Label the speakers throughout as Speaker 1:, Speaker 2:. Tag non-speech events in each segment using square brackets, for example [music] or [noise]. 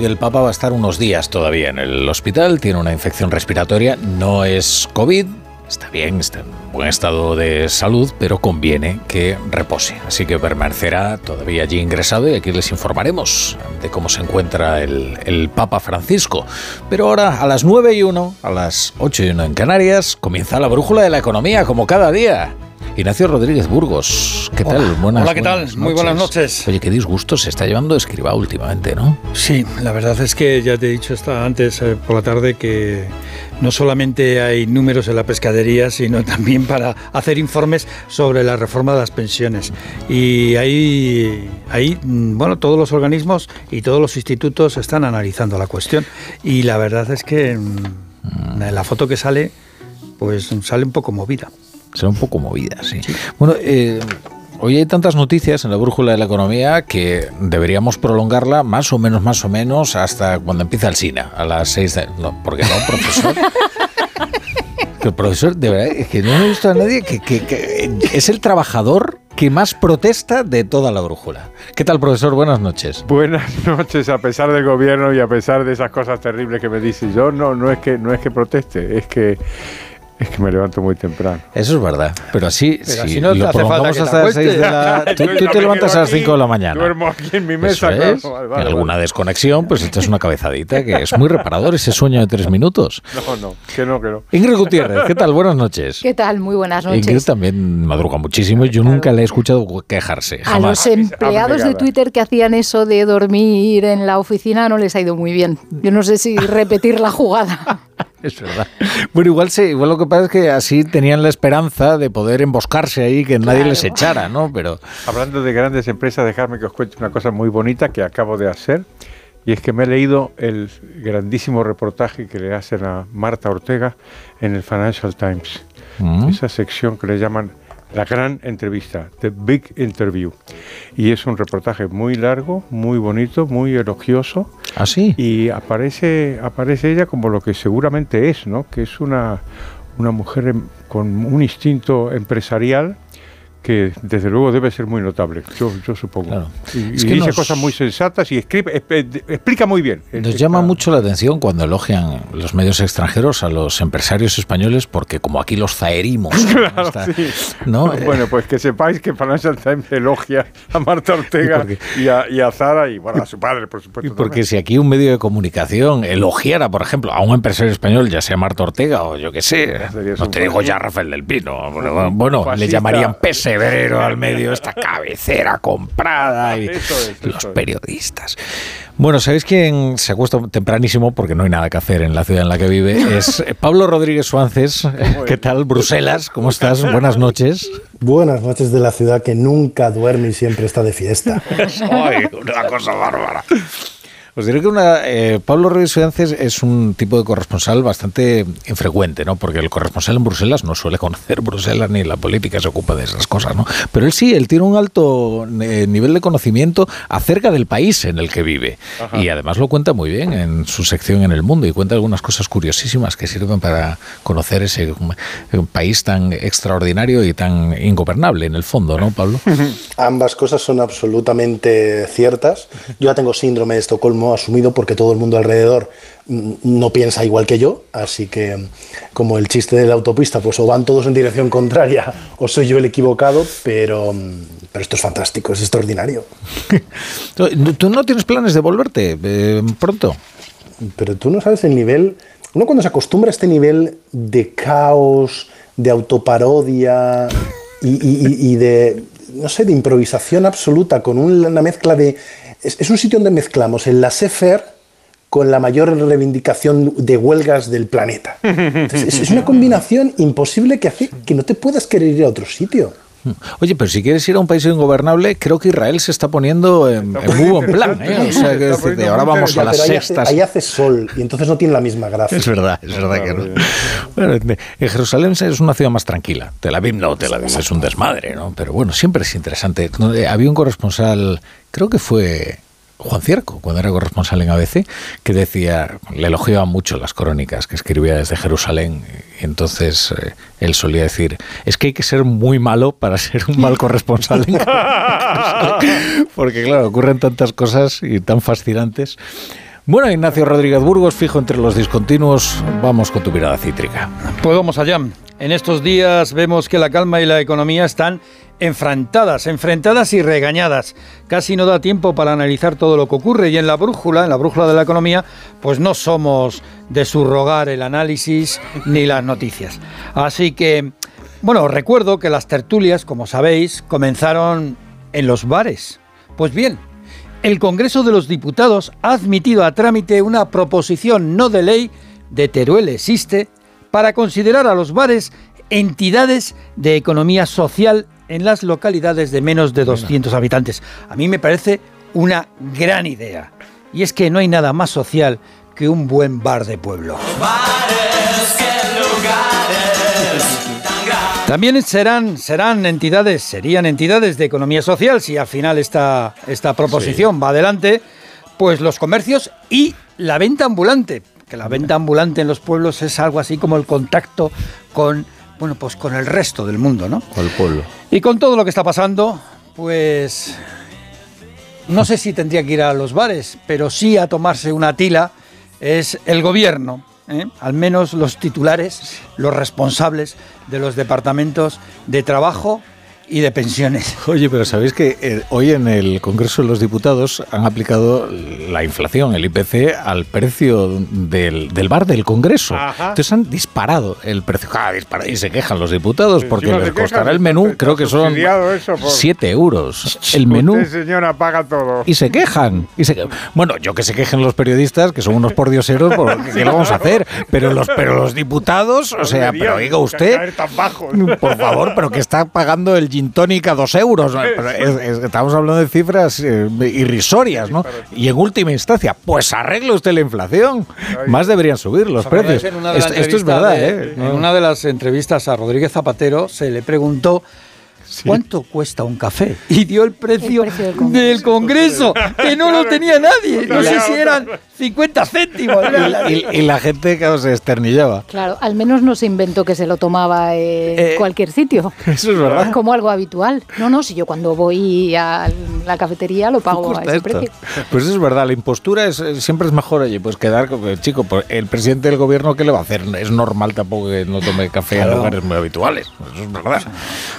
Speaker 1: Que el Papa va a estar unos días todavía en el hospital, tiene una infección respiratoria, no es COVID, está bien, está en buen estado de salud, pero conviene que repose. Así que permanecerá todavía allí ingresado y aquí les informaremos de cómo se encuentra el, el, Papa Francisco. Pero ahora, a las 9 y 1, a las 8 y 1 en Canarias, comienza la brújula de la economía, como cada día. Ignacio Rodríguez Burgos, ¿qué tal?
Speaker 2: Buenas, Hola, ¿qué tal? Muy buenas noches.
Speaker 1: Oye, qué disgusto se está llevando Escriba últimamente, ¿no?
Speaker 2: Sí, la verdad es que ya te he dicho esta antes eh, por la tarde que no solamente hay números en la pescadería, sino también para hacer informes sobre la reforma de las pensiones. Y ahí, ahí, mm, bueno, todos los organismos y todos los institutos están analizando la cuestión. Y la verdad es que mm, la foto que sale, pues sale un poco movida
Speaker 1: será un poco movida, sí. Bueno, eh, Hoy hay tantas noticias en la brújula de la economía que deberíamos prolongarla más o menos, más o menos, hasta cuando empieza el SINA, a las seis de... No, porque no, profesor. [laughs] el profesor, de verdad, es que no he visto a nadie que, que, es el trabajador que más protesta de toda la brújula. ¿Qué tal, profesor? Buenas noches.
Speaker 3: Buenas noches, a pesar del gobierno y a pesar de esas cosas terribles que me dice. Yo no, no es que no es que proteste, es que es que me levanto muy temprano.
Speaker 1: Eso es verdad. Pero así, si no lo prolongamos hasta las 6 de la... [laughs] Tú, te levantas a las 5 de la mañana.
Speaker 3: Duermo aquí en mi mesa.
Speaker 1: Es. en alguna desconexión, pues echas una cabezadita, que es muy reparador ese sueño de tres minutos. [laughs]
Speaker 3: No, no, que no, que no.
Speaker 1: Ingrid Gutiérrez, ¿qué tal? Buenas noches.
Speaker 4: ¿Qué tal? Muy buenas noches.
Speaker 1: Ingrid también madruga muchísimo y yo nunca le he escuchado quejarse.
Speaker 4: A los empleados de Twitter que hacían eso de dormir en la oficina no les ha ido muy bien. Yo no sé si repetir la jugada. [laughs]
Speaker 1: Es verdad. Bueno, igual sí, igual lo que pasa es que así tenían la esperanza de poder emboscarse ahí, que nadie les echara, ¿no? Pero
Speaker 3: hablando de grandes empresas, dejadme que os cuente una cosa muy bonita que acabo de hacer. Y es que me he leído el grandísimo reportaje que le hacen a Marta Ortega en el Financial Times. Mm. Esa sección que le llaman la gran entrevista, The Big Interview. Y es un reportaje muy largo, muy bonito, muy elogioso.
Speaker 1: ¿Ah, sí?
Speaker 3: Y aparece, aparece ella como lo que seguramente es, ¿no? Que es una, una mujer con un instinto empresarial que desde luego debe ser muy notable, yo, yo supongo. Y, dice cosas muy sensatas y escribe, explica muy bien.
Speaker 1: Nos llama mucho la atención cuando elogian los medios extranjeros a los empresarios españoles, porque como aquí los zaherimos. [laughs]
Speaker 3: Claro, ¿no? [laughs] Bueno, pues que sepáis que Financial Times elogia a Marta [laughs] Ortega y, a, y, a, Zara y bueno, a su padre, por supuesto.
Speaker 1: Porque si aquí un medio de comunicación elogiara, por ejemplo, a un empresario español, ya sea Marta Ortega o yo qué sé, no te digo ya Rafael del Pino, bueno, le llamarían pese al medio, esta cabecera comprada y los periodistas. Bueno, ¿sabéis quién se acuesta tempranísimo porque no hay nada que hacer en la ciudad en la que vive? [laughs] Es Pablo Rodríguez Suárez. ¿Qué tal? Bruselas, ¿cómo estás? Buenas noches.
Speaker 5: Buenas noches de la ciudad que nunca duerme y siempre está de fiesta. [laughs]
Speaker 1: Ay, una cosa bárbara. Os diré que una, eh, Pablo Reyes Fiances es un tipo de corresponsal bastante infrecuente, ¿no? Porque el corresponsal en Bruselas no suele conocer [laughs] Bruselas ni la política se ocupa de esas cosas, ¿no? Pero él sí, él tiene un alto eh, nivel de conocimiento acerca del país en el que vive. Y además lo cuenta muy bien en su sección en El Mundo y cuenta algunas cosas curiosísimas que sirven para conocer ese país tan extraordinario y tan ingobernable en el fondo, ¿no, Pablo? [laughs]
Speaker 5: Ambas cosas son absolutamente ciertas. Yo ya tengo síndrome de Estocolmo asumido porque todo el mundo alrededor mm, no piensa igual que yo, así que como el chiste de la autopista, pues o van todos en dirección contraria [laughs] o soy yo el equivocado, pero, mm, pero esto es fantástico, es extraordinario. [laughs]
Speaker 1: ¿Tú no tienes planes de volverte eh, pronto?
Speaker 5: Pero tú no sabes el nivel, uno cuando se acostumbra a este nivel de caos, de autoparodia y, de, no sé, de improvisación absoluta con una mezcla de es, un sitio donde mezclamos el laissez-faire con la mayor reivindicación de huelgas del planeta. [laughs] es, una combinación imposible que hace que no te puedas querer ir a otro sitio.
Speaker 1: Oye, pero si quieres ir a un país ingobernable, creo que Israel se está poniendo en, muy buen plan. [laughs] ¿eh? O sea, que ahora vamos a las sextas.
Speaker 5: Ahí hace, sol y entonces no tiene la misma gracia.
Speaker 1: Es verdad, es verdad que no. Bueno, en Jerusalén es una ciudad más tranquila. Tel Aviv no, Tel Aviv es un desmadre, ¿no? Pero bueno, siempre es interesante. Había un corresponsal, creo que fue Juan Cierco, cuando era corresponsal en ABC, que decía, le elogiaba mucho las crónicas que escribía desde Jerusalén. Entonces eh, él solía decir, es que hay que ser muy malo para ser un mal corresponsal. [laughs] Porque claro, ocurren tantas cosas y tan fascinantes. Bueno, Ignacio Rodríguez Burgos, fijo entre los discontinuos, vamos con tu mirada cítrica.
Speaker 2: Pues vamos allá. En estos días vemos que la calma y la economía están enfrentadas, enfrentadas y regañadas. Casi no da tiempo para analizar todo lo que ocurre y en la brújula, en la brújula de la economía, pues no somos de subrogar el análisis ni las noticias. Así que, bueno, recuerdo que las tertulias, como sabéis, comenzaron en los bares. Pues bien, el Congreso de los Diputados ha admitido a trámite una proposición no de ley de Teruel existe para considerar a los bares entidades de economía social en las localidades de menos de 200 habitantes. A mí me parece una gran idea. Y es que no hay nada más social que un buen bar de pueblo. También serán, serán entidades, serían entidades de economía social si al final esta, esta proposición va adelante, pues los comercios y la venta ambulante, que la venta ambulante en los pueblos es algo así como el contacto con bueno, pues con el resto del mundo, ¿no?
Speaker 1: Con el pueblo.
Speaker 2: Y con todo lo que está pasando, pues no sé si tendría que ir a los bares, pero sí a tomarse una tila es el gobierno, ¿eh? al menos los titulares, los responsables de los departamentos de trabajo y de pensiones.
Speaker 1: Oye, pero sabéis que eh, hoy en el Congreso de los Diputados han aplicado la inflación, el IPC, al precio del, bar del Congreso. Entonces han disparado el precio. Ah, y se quejan los diputados porque les costará el menú, creo que son 7 euros. El menú.
Speaker 3: señora, paga todo.
Speaker 1: Y se quejan. Y se, bueno, yo que se quejen los periodistas, que son unos pordioseros, porque [laughs] ¿qué lo vamos a hacer? Pero los, pero los diputados, o sea, pero oiga usted, por favor, pero que está pagando el tónica dos euros. estamos hablando de cifras eh, irrisorias, ¿no? Y en última instancia, pues arregle usted la inflación. Más deberían subir los precios. Esto, es verdad, ¿eh?
Speaker 2: En una de las entrevistas a Rodríguez Zapatero se le preguntó ¿Cuánto cuesta un café? Y dio el precio, del, Congreso. que no lo tenía nadie. No sé si eran 50 céntimos.
Speaker 1: Y, la gente que se esternillaba.
Speaker 4: Claro, al menos no se inventó que se lo tomaba en eh, cualquier sitio.
Speaker 1: Eso es verdad.
Speaker 4: Como algo habitual. No, no, si yo cuando voy a la cafetería lo pago a ese precio.
Speaker 1: Pues eso es verdad, la impostura es, siempre es mejor, oye, pues quedar, chico, pues el presidente del gobierno, ¿qué le va a hacer? Es normal tampoco que no tome café en lugares muy habituales. Eso es verdad.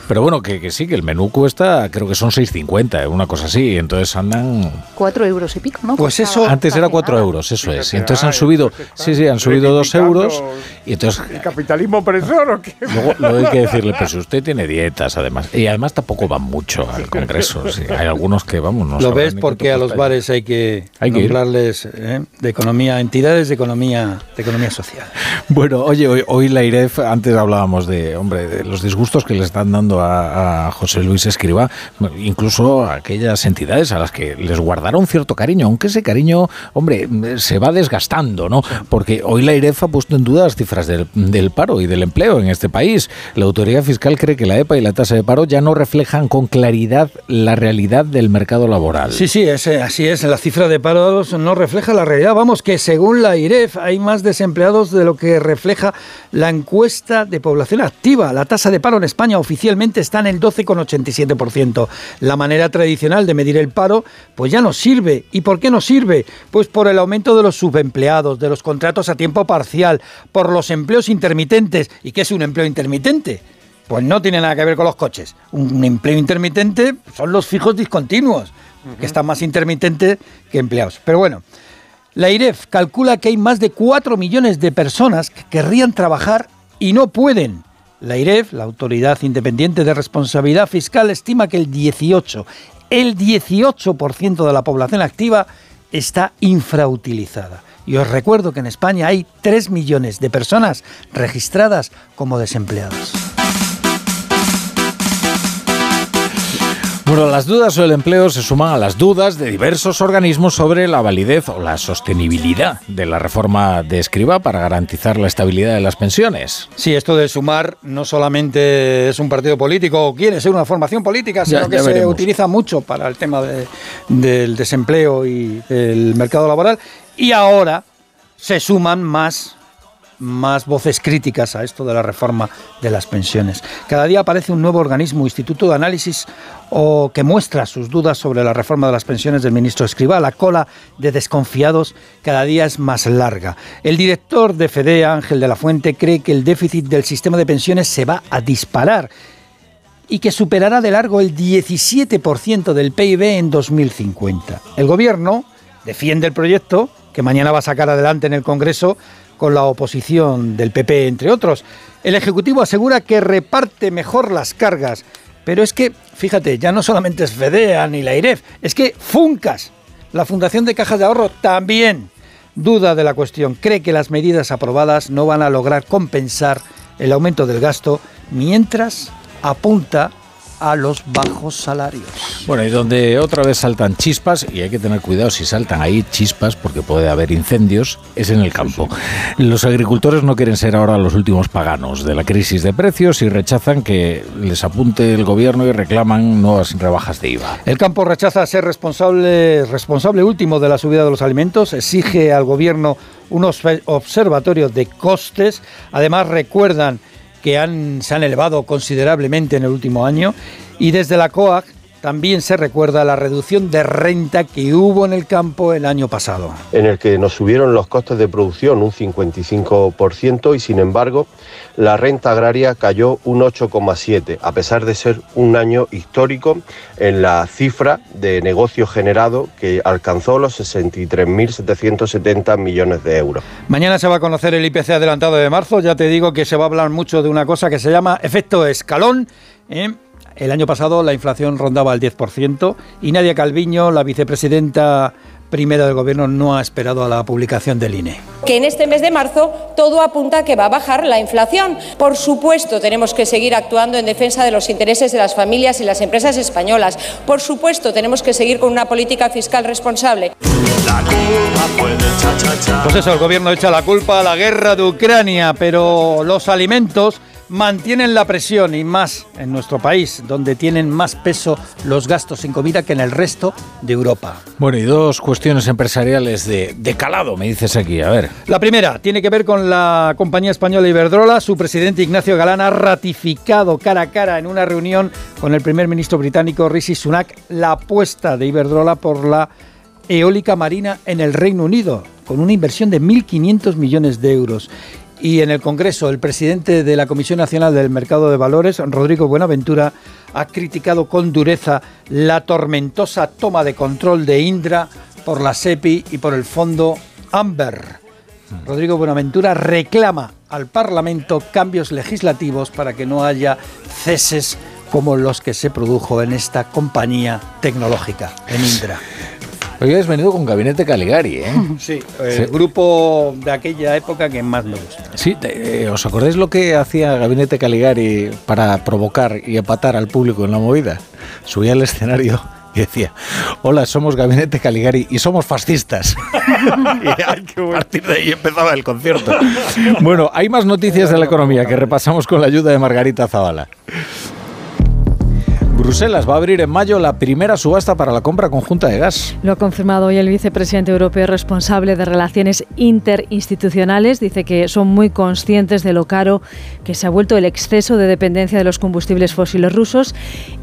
Speaker 1: Pero bueno, que que, sí, que el menú cuesta, creo que son 6,50, una cosa así. Entonces andan.
Speaker 4: 4 euros y pico, ¿no?
Speaker 1: Pues eso. Antes era 4 euros, eso es. Y entonces han subido. Sí, sí, han subido 2 euros. Y entonces.
Speaker 3: ¿El capitalismo opresor o qué?
Speaker 1: Luego, hay que decirle, pero si usted tiene dietas, además. Y además tampoco van mucho al Congreso. hay algunos que, vamos, no
Speaker 2: Lo ves porque a los bares hay que, hay que nombrarles ¿eh? de economía, entidades de economía, de economía social.
Speaker 1: Bueno, oye, hoy, hoy la IREF, antes hablábamos de, hombre, de los disgustos que le están dando a José Luis Escriba, incluso aquellas entidades a las que les guardaron cierto cariño, aunque ese cariño, hombre, se va desgastando, ¿no? Porque hoy la IREF ha puesto en duda las cifras del, paro y del empleo en este país. La autoridad fiscal cree que la EPA y la tasa de paro ya no reflejan con claridad la realidad del mercado laboral.
Speaker 2: Sí, sí, así es. La cifra de paro no refleja la realidad. Vamos, que según la IREF hay más desempleados de lo que refleja la encuesta de población activa. La tasa de paro en España oficialmente está en el 12,87%. La manera tradicional de medir el paro pues ya no sirve. ¿Y por qué no sirve? Pues por el aumento de los subempleados, de los contratos a tiempo parcial, por los empleos intermitentes. ¿Y qué es un empleo intermitente? Pues no tiene nada que ver con los coches. Un empleo intermitente son los fijos discontinuos, que están más intermitentes que empleados. Pero bueno, la IREF calcula que hay más de 4 millones de personas que querrían trabajar y no pueden. La IREF, la Autoridad Independiente de Responsabilidad Fiscal, estima que el 18, el 18% de la población activa está infrautilizada. Y os recuerdo que en España hay 3 millones de personas registradas como desempleados.
Speaker 1: Bueno, las dudas sobre el empleo se suman a las dudas de diversos organismos sobre la validez o la sostenibilidad de la reforma de Escriba para garantizar la estabilidad de las pensiones.
Speaker 2: Sí, esto de sumar no solamente es un partido político o quiere ser una formación política, sino
Speaker 1: Ya-
Speaker 2: que se utiliza mucho para el tema de- del desempleo y el mercado laboral. Y ahora se suman más más voces críticas a esto de la reforma de las pensiones. Cada día aparece un nuevo organismo, Instituto de Análisis, o que muestra sus dudas sobre la reforma de las pensiones del ministro Escribá. La cola de desconfiados cada día es más larga. El director de FEDE, Ángel de la Fuente, cree que el déficit del sistema de pensiones se va a disparar y que superará de largo el 17% del PIB en 2050. El gobierno defiende el proyecto que mañana va a sacar adelante en el Congreso con la oposición del PP, entre otros. El Ejecutivo asegura que reparte mejor las cargas, pero es que, fíjate, ya no solamente es FEDEA ni la IREF, es que FUNCAS, la Fundación de Cajas de Ahorro, también duda de la cuestión. Cree que las medidas aprobadas no van a lograr compensar el aumento del gasto, mientras apunta a los bajos salarios.
Speaker 1: Bueno, y donde otra vez saltan chispas, y hay que tener cuidado si saltan ahí chispas, porque puede haber incendios, es en el campo. Los agricultores no quieren ser ahora los últimos paganos de la crisis de precios y rechazan que les apunte el gobierno y reclaman nuevas rebajas de IVA.
Speaker 2: El campo rechaza ser responsable, responsable último de la subida de los alimentos, exige al gobierno un obs- observatorio de costes. Además, recuerdan que han, se han elevado considerablemente en el último año. Y desde la COAG también se recuerda la reducción de renta que hubo en el campo el año pasado.
Speaker 6: en el que nos subieron los costes de producción un 55% y sin embargo la renta agraria cayó un 8,7%, a pesar de ser un año histórico en la cifra de negocio generado que alcanzó los 63.770 millones de euros.
Speaker 2: Mañana se va a conocer el IPC adelantado de marzo. Ya te digo que se va a hablar mucho de una cosa que se llama efecto escalón. ¿eh? El año pasado la inflación rondaba el 10% y Nadia Calviño, la vicepresidenta primera del gobierno, no ha esperado a la publicación del INE.
Speaker 7: que en este mes de marzo todo apunta a que va a bajar la inflación. Por supuesto, tenemos que seguir actuando en defensa de los intereses de las familias y las empresas españolas. Por supuesto, tenemos que seguir con una política fiscal responsable.
Speaker 2: Pues eso, el gobierno echa la culpa a la guerra de Ucrania, pero los alimentos mantienen la presión y más en nuestro país, donde tienen más peso los gastos en comida que en el resto de Europa.
Speaker 1: Bueno, y dos cuestiones empresariales de, de calado, me dices aquí, a ver.
Speaker 2: La primera tiene que ver con la compañía española Iberdrola. Su presidente Ignacio Galán ha ratificado cara a cara en una reunión con el primer ministro británico Rishi Sunak la apuesta de Iberdrola por la eólica marina en el Reino Unido, con una inversión de 1.500 millones de euros. Y en el Congreso, el presidente de la Comisión Nacional del Mercado de Valores, Rodrigo Buenaventura, ha criticado con dureza la tormentosa toma de control de Indra por la SEPI y por el fondo Amber. Rodrigo Buenaventura reclama al Parlamento cambios legislativos para que no haya ceses como los que se produjo en esta compañía tecnológica, en Indra.
Speaker 1: Hoy has venido con Gabinete Caligari, ¿eh? [laughs]
Speaker 2: Sí, el
Speaker 1: Sí.
Speaker 2: grupo de aquella época que más me gusta.
Speaker 1: Sí, eh, ¿os acordáis lo que hacía Gabinete Caligari para provocar y empatar al público en la movida? Subía al escenario y decía, hola, somos Gabinete Caligari y somos fascistas. [laughs] y a partir de ahí empezaba el concierto. Bueno, hay más noticias de la economía que repasamos con la ayuda de Margarita Zavala. Bruselas va a abrir en mayo la primera subasta para la compra conjunta de gas.
Speaker 8: Lo ha confirmado hoy el vicepresidente europeo responsable de relaciones interinstitucionales. Dice que son muy conscientes de lo caro que se ha vuelto el exceso de dependencia de los combustibles fósiles rusos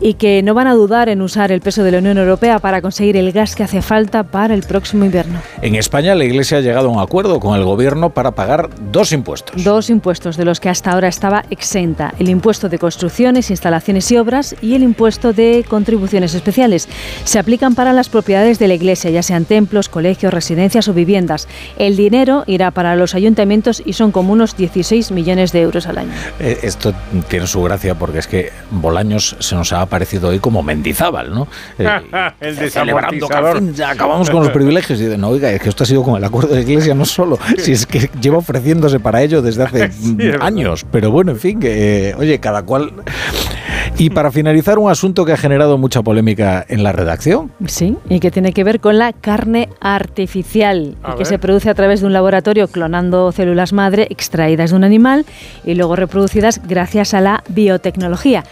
Speaker 8: y que no van a dudar en usar el peso de la Unión Europea para conseguir el gas que hace falta para el próximo invierno.
Speaker 1: En España la Iglesia ha llegado a un acuerdo con el gobierno para pagar dos impuestos.
Speaker 8: Dos impuestos de los que hasta ahora estaba exenta. El impuesto de construcciones, instalaciones y obras y el impuesto impuesto de contribuciones especiales. Se aplican para las propiedades de la Iglesia, ya sean templos, colegios, residencias o viviendas. El dinero irá para los ayuntamientos y son como unos 16 millones de euros al año.
Speaker 1: Eh, esto tiene su gracia porque es que Bolaños se nos ha aparecido hoy como Mendizábal, ¿no? [laughs]
Speaker 3: Eh, el celebrando
Speaker 1: ya acabamos con los privilegios. Y de, no, oiga, es que esto ha sido con el acuerdo de Iglesia, no solo, si es que lleva ofreciéndose para ello desde hace [laughs] años. Pero bueno, en fin, que, oye, cada cual... Y para finalizar, un asunto que ha generado mucha polémica en la redacción.
Speaker 8: Sí, y que tiene que ver con la carne artificial, que se produce a través de un laboratorio clonando células madre extraídas de un animal y luego reproducidas gracias a la biotecnología.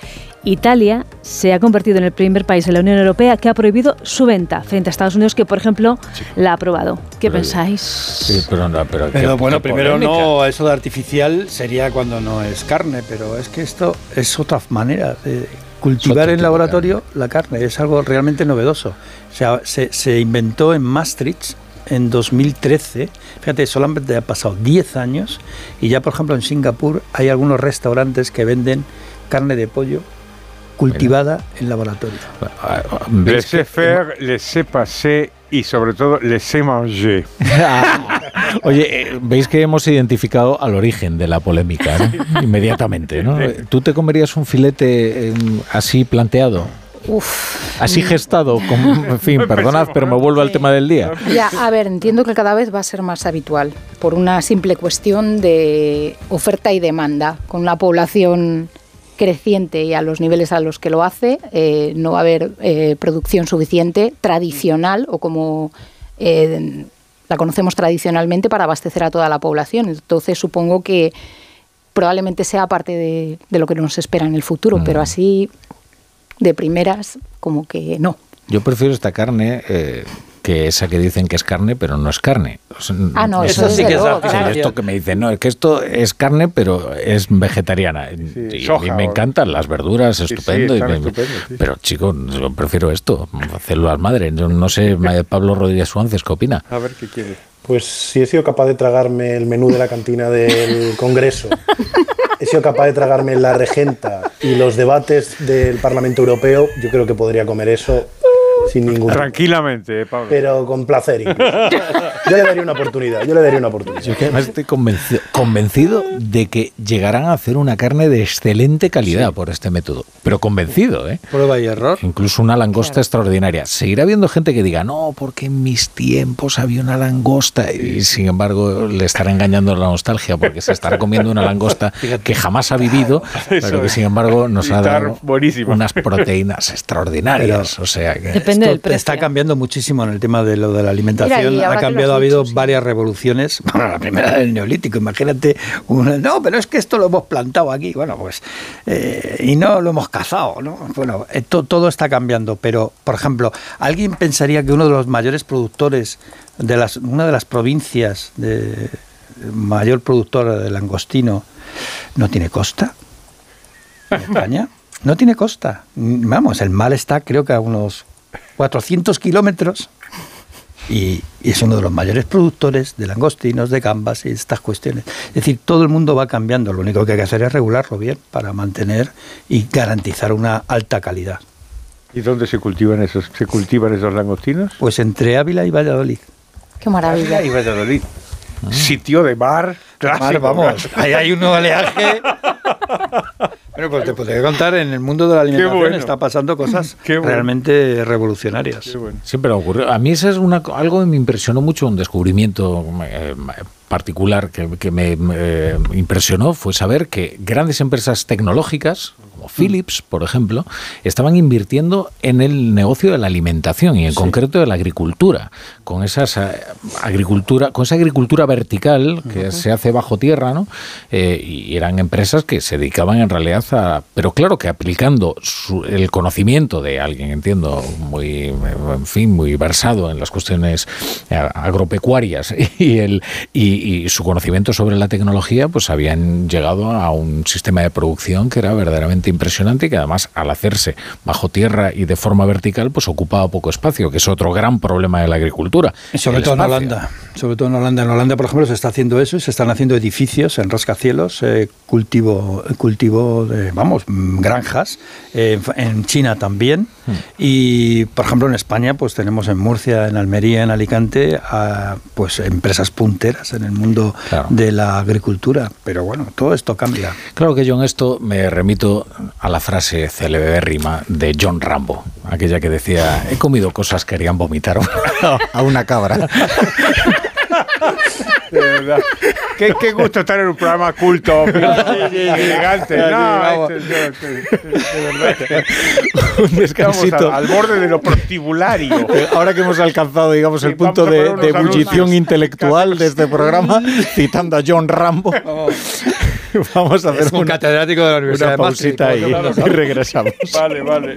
Speaker 8: Italia se ha convertido en el primer país de la Unión Europea que ha prohibido su venta frente a Estados Unidos, que por ejemplo la ha aprobado. ¿Qué pensáis?
Speaker 1: Sí, pero, no, pero,
Speaker 2: pero bueno, primero no, eso de artificial sería cuando no es carne, pero es que esto es otra manera de cultivar en laboratorio la carne, es algo realmente novedoso. O sea, se, se inventó en Maastricht en 2013. Fíjate, solamente ha pasado 10 años y ya, por ejemplo, en Singapur hay algunos restaurantes que venden carne de pollo cultivada en laboratorio.
Speaker 3: Les sé faire, les sé passer y sobre todo les sé manger. [laughs]
Speaker 1: Oye, eh, veis que hemos identificado al origen de la polémica inmediatamente, ¿no? ¿Tú te comerías un filete em, así planteado?
Speaker 4: Uf.
Speaker 1: Así gestado, en fin, [laughs] perdonad, pero me vuelvo al tema del día.
Speaker 4: Ya, a ver, entiendo que cada vez va a ser más habitual por una simple cuestión de oferta y demanda, con la población creciente y a los niveles a los que lo hace, eh, no va a haber eh, producción suficiente tradicional o como eh, la conocemos tradicionalmente para abastecer a toda la población. Entonces supongo que probablemente sea parte de, lo que nos espera en el futuro, pero así de primeras como que no.
Speaker 1: Yo prefiero esta carne que esa que dicen que es carne, pero no es carne.
Speaker 4: Ah, no, eso, sí que es
Speaker 1: Esto que me dicen, no, es que esto es carne, pero es vegetariana. y a mí me encantan las verduras, estupendo. pero chico, yo prefiero esto, células madre. No sé, [laughs] Pablo Rodríguez Suárez, ¿qué opina?
Speaker 3: A ver qué quiere.
Speaker 5: Pues si he sido capaz de tragarme el menú de la cantina del [laughs] Congreso, he sido capaz de tragarme la regenta y los debates del Parlamento Europeo, yo creo que podría comer eso sin ningún
Speaker 3: Tranquilamente, eh, Pablo.
Speaker 5: Pero con placer. [laughs] Yo le daría una oportunidad. Yo le daría una oportunidad.
Speaker 1: Yo que además estoy convencido, convencido de que llegarán a hacer una carne de excelente calidad por este método. Pero convencido, ¿eh?
Speaker 2: Prueba y error.
Speaker 1: Incluso una langosta extraordinaria. Seguirá habiendo gente que diga, no, porque en mis tiempos había una langosta. Y sin embargo, le estará engañando la nostalgia porque se estará comiendo una langosta [laughs] que jamás ha vivido, pero que sin embargo nos ha dado unas proteínas [laughs] extraordinarias. o sea que
Speaker 2: está cambiando muchísimo en el tema de lo de la alimentación. ha cambiado, ha habido varias revoluciones. [laughs] Bueno, la primera del neolítico, imagínate. no, pero es que esto lo hemos plantado aquí. Bueno, pues. Eh, y no lo hemos cazado, ¿no? Bueno, todo está cambiando. Pero, por ejemplo, ¿alguien pensaría que uno de los mayores productores de las, una de las provincias de mayor productora de langostino no tiene costa? ¿En España? No tiene costa. Vamos, el mal está creo que a unos 400 kilómetros y, es uno de los mayores productores de langostinos, de gambas y estas cuestiones. Es decir, todo el mundo va cambiando, lo único que hay que hacer es regularlo bien para mantener y garantizar una alta calidad.
Speaker 3: ¿Y dónde se cultivan esos, se cultivan esos langostinos?
Speaker 2: Pues entre Ávila y Valladolid.
Speaker 4: Qué maravilla.
Speaker 3: y Valladolid. Ah. Sitio de mar,
Speaker 2: clásico. vamos, ahí hay un oleaje [laughs] bueno, pues te podría contar, en el mundo de la alimentación está pasando cosas [laughs] realmente revolucionarias.
Speaker 1: Siempre ocurrió. A mí eso es una, algo que me impresionó mucho, un descubrimiento eh, particular que, me eh, impresionó fue saber que grandes empresas tecnológicas, como Philips, por ejemplo, estaban invirtiendo en el negocio de la alimentación y en concreto de la agricultura, con esas eh, agricultura, con esa agricultura vertical que se hace bajo tierra, ¿no? Eh, y eran empresas que se dedicaban en realidad a, pero claro que aplicando el conocimiento de alguien, entiendo, muy, en fin, muy versado en las cuestiones agropecuarias [laughs] y el y, y, su conocimiento sobre la tecnología, pues habían llegado a un sistema de producción que era verdaderamente impresionante y que además al hacerse bajo tierra y de forma vertical, pues ocupaba poco espacio, que es otro gran problema de la agricultura.
Speaker 2: Y sobre todo en Holanda. sobre todo en Holanda. En Holanda, por ejemplo, se está haciendo eso y se están haciendo edificios en rascacielos, eh, cultivo, cultivo de, vamos, granjas. Eh, en China también. Y, por ejemplo, en España, pues tenemos en Murcia, en Almería, en Alicante, pues empresas punteras en el mundo de la agricultura. Pero bueno, todo esto cambia.
Speaker 1: Claro que yo en esto me remito a la frase célebre rima de John Rambo, aquella que decía, he comido cosas que harían vomitar a una cabra. [laughs] [laughs]
Speaker 3: De verdad. Qué, qué, gusto estar en un programa culto, elegante. No, de.
Speaker 1: Un descansito.
Speaker 3: Al, al, borde de lo prostibulario.
Speaker 1: Ahora que hemos alcanzado, digamos, el punto de, de ebullición intelectual de este programa, citando a John Rambo. Vamos a hacer
Speaker 2: un, catedrático de la Universidad
Speaker 1: una pausita ahí y regresamos.
Speaker 3: Vale, vale.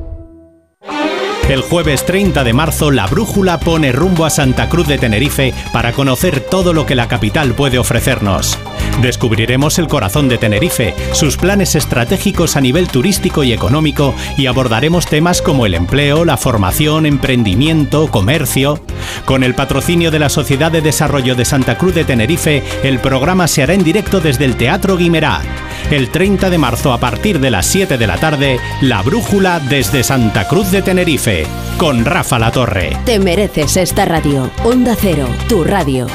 Speaker 9: El jueves 30 de marzo, la brújula pone rumbo a Santa Cruz de Tenerife para conocer todo lo que la capital puede ofrecernos. Descubriremos el corazón de Tenerife, sus planes estratégicos a nivel turístico y económico y abordaremos temas como el empleo, la formación, emprendimiento, comercio. Con el patrocinio de la Sociedad de Desarrollo de Santa Cruz de Tenerife, el programa se hará en directo desde el Teatro Guimerá. El 30 de marzo a partir de las 7 de la tarde, La Brújula desde Santa Cruz de Tenerife, con Rafa La Torre.
Speaker 10: Te mereces esta radio. Onda Cero, tu radio.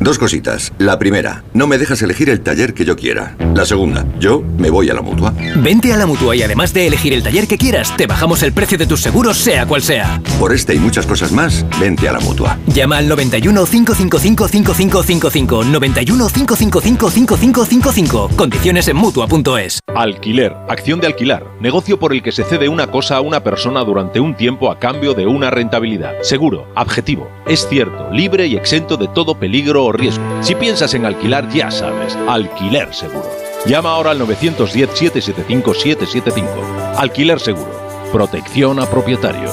Speaker 11: Dos cositas. La primera, no me dejas elegir el taller que yo quiera. La segunda, yo me voy a la mutua.
Speaker 12: Vente a la mutua y además de elegir el taller que quieras, te bajamos el precio de tus seguros, sea cual sea.
Speaker 11: Por este y muchas cosas más, vente a la mutua.
Speaker 12: Llama al 91 555 5555. 91 555 5555. Condiciones en mutua.es.
Speaker 13: Alquiler, acción de alquilar, negocio por el que se cede una cosa a una persona durante un tiempo a cambio de una rentabilidad. Seguro, objetivo, es cierto, libre y exento de todo peligro riesgo. Si piensas en alquilar, ya sabes, alquiler seguro. Llama ahora al 910-775-775. Alquiler seguro. Protección a propietarios.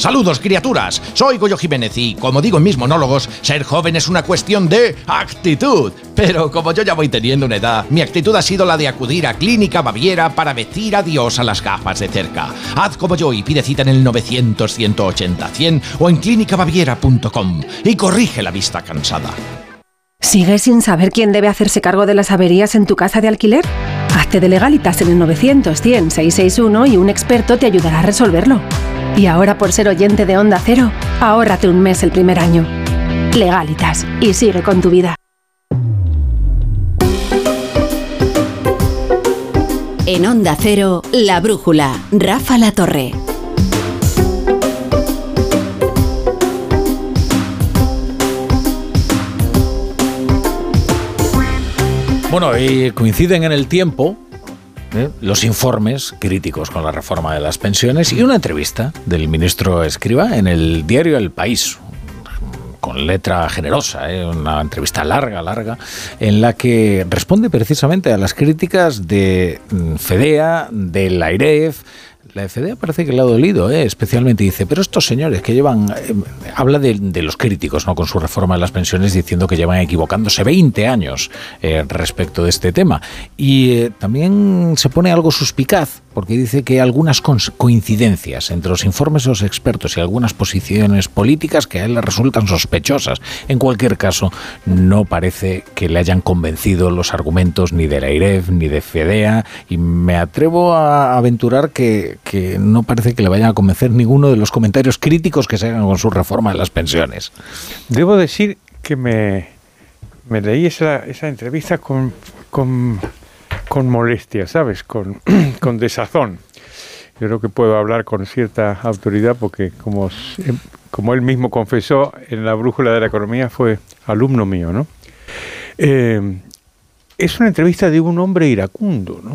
Speaker 14: Saludos criaturas, soy Goyo Jiménez y como digo en mis monólogos, ser joven es una cuestión de actitud. Pero como yo ya voy teniendo una edad, mi actitud ha sido la de acudir a Clínica Baviera para decir adiós a las gafas de cerca. Haz como yo y pide cita en el 900 180 100 o en clínicabaviera.com y corrige la vista cansada.
Speaker 15: ¿Sigues sin saber quién debe hacerse cargo de las averías en tu casa de alquiler? Hazte de legalitas en el 900 100 661 y un experto te ayudará a resolverlo. Y ahora por ser oyente de Onda Cero, ahórrate un mes el primer año. Legalitas y sigue con tu vida.
Speaker 10: En Onda Cero, La Brújula, Rafa La Torre.
Speaker 1: Bueno, y coinciden en el tiempo ¿eh? los informes críticos con la reforma de las pensiones y una entrevista del ministro Escriba en el diario El País, con letra generosa, ¿eh? una entrevista larga, larga, en la que responde precisamente a las críticas de mm, FEDEA, de la IREF, la FDA parece que le ha dolido, ¿eh? especialmente dice, pero estos señores que llevan, eh, habla de, los críticos ¿no? con su reforma de las pensiones diciendo que llevan equivocándose 20 años eh, respecto de este tema. Y también se pone algo suspicaz porque dice que algunas coincidencias entre los informes de los expertos y algunas posiciones políticas que a él le resultan sospechosas. En cualquier caso, no parece que le hayan convencido los argumentos ni de la IREF ni de FEDEA y me atrevo a aventurar que que no parece que le vayan a convencer ninguno de los comentarios críticos que se hagan con su reforma de las pensiones.
Speaker 3: Debo decir que me, me leí esa, esa entrevista con, con, con molestia, ¿sabes? Con, [clears throat] con desazón. Yo creo que puedo hablar con cierta autoridad porque, como, s- como él mismo confesó, en la brújula de la economía fue alumno mío, ¿no? Eh, es una entrevista de un hombre iracundo, ¿no?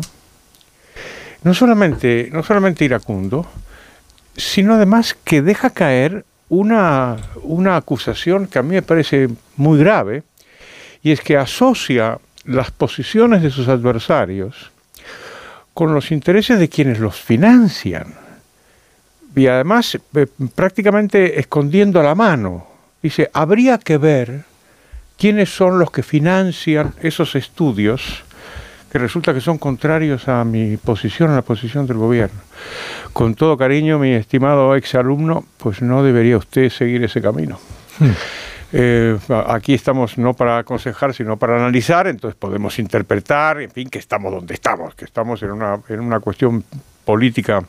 Speaker 3: No solamente, no solamente iracundo, sino además que deja caer una, una acusación que a mí me parece muy grave, y es que asocia las posiciones de sus adversarios con los intereses de quienes los financian. Y además eh, prácticamente escondiendo la mano. Dice, habría que ver quiénes son los que financian esos estudios que resulta que son contrarios a mi posición, a la posición del gobierno. Con todo cariño, mi estimado exalumno, pues no debería usted seguir ese camino. Eh, a- aquí estamos no para aconsejar, sino para analizar, entonces podemos interpretar, en fin, que estamos donde estamos, que estamos en una, en una cuestión política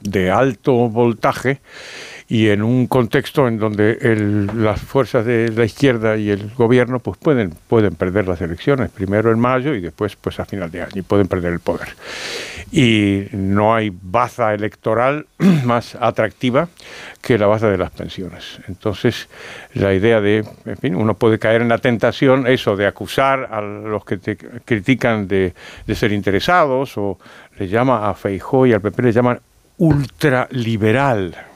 Speaker 3: de alto voltaje y en un contexto en donde las fuerzas de la izquierda y el gobierno pues pueden, pueden perder las elecciones, primero en mayo y después pues a final de año, y pueden perder el poder. Y no hay baza electoral [clears throat] más atractiva que la baza de las pensiones. Entonces, la idea de, en fin, uno puede caer en la tentación, eso, de acusar a los que te critican de, de ser interesados, o le llama a Feijó y al PP le llaman ultraliberal.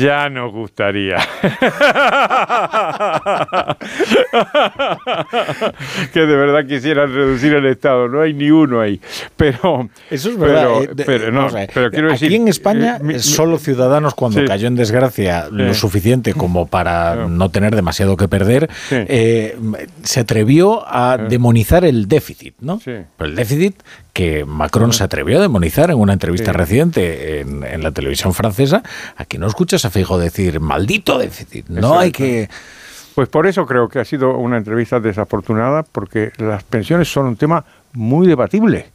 Speaker 3: Ya nos gustaría. [laughs] que de verdad quisieran reducir el Estado. No hay ni uno ahí. Pero.
Speaker 1: Eso es verdad.
Speaker 3: Pero,
Speaker 1: eh, de-
Speaker 3: pero no,
Speaker 1: vamos a ver,
Speaker 3: pero quiero
Speaker 1: aquí
Speaker 3: decir.
Speaker 1: en España,
Speaker 3: eh, mi- mi-
Speaker 1: solo Ciudadanos, cuando
Speaker 3: Sí.
Speaker 1: cayó en desgracia lo suficiente como para no tener demasiado que perder,
Speaker 3: Sí.
Speaker 1: eh, se atrevió a demonizar el déficit, ¿no?
Speaker 3: Sí.
Speaker 1: Pero el déficit que Macron se atrevió a demonizar en una entrevista
Speaker 3: Sí.
Speaker 1: reciente en, en la televisión francesa, aquí no escuchas a Fijo decir maldito déficit. No hay que.
Speaker 3: Pues por eso creo que ha sido una entrevista desafortunada, porque las pensiones son un tema muy debatible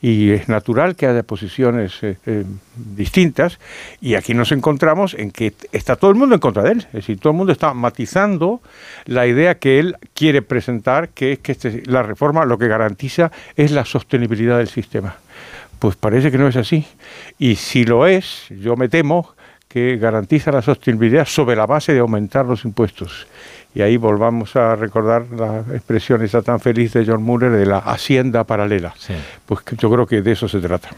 Speaker 3: y es natural que haya posiciones eh, eh, distintas y aquí nos encontramos en que está todo el mundo en contra de él, es decir, todo el mundo está matizando la idea que él quiere presentar, que es que este- la reforma lo que garantiza es la sostenibilidad del sistema. Pues parece que no es así. Y si lo es, yo me temo que garantiza la sostenibilidad sobre la base de aumentar los impuestos. Y ahí volvamos a recordar la expresión esa tan feliz de John Muller de la hacienda paralela. Pues yo creo que de eso se trata.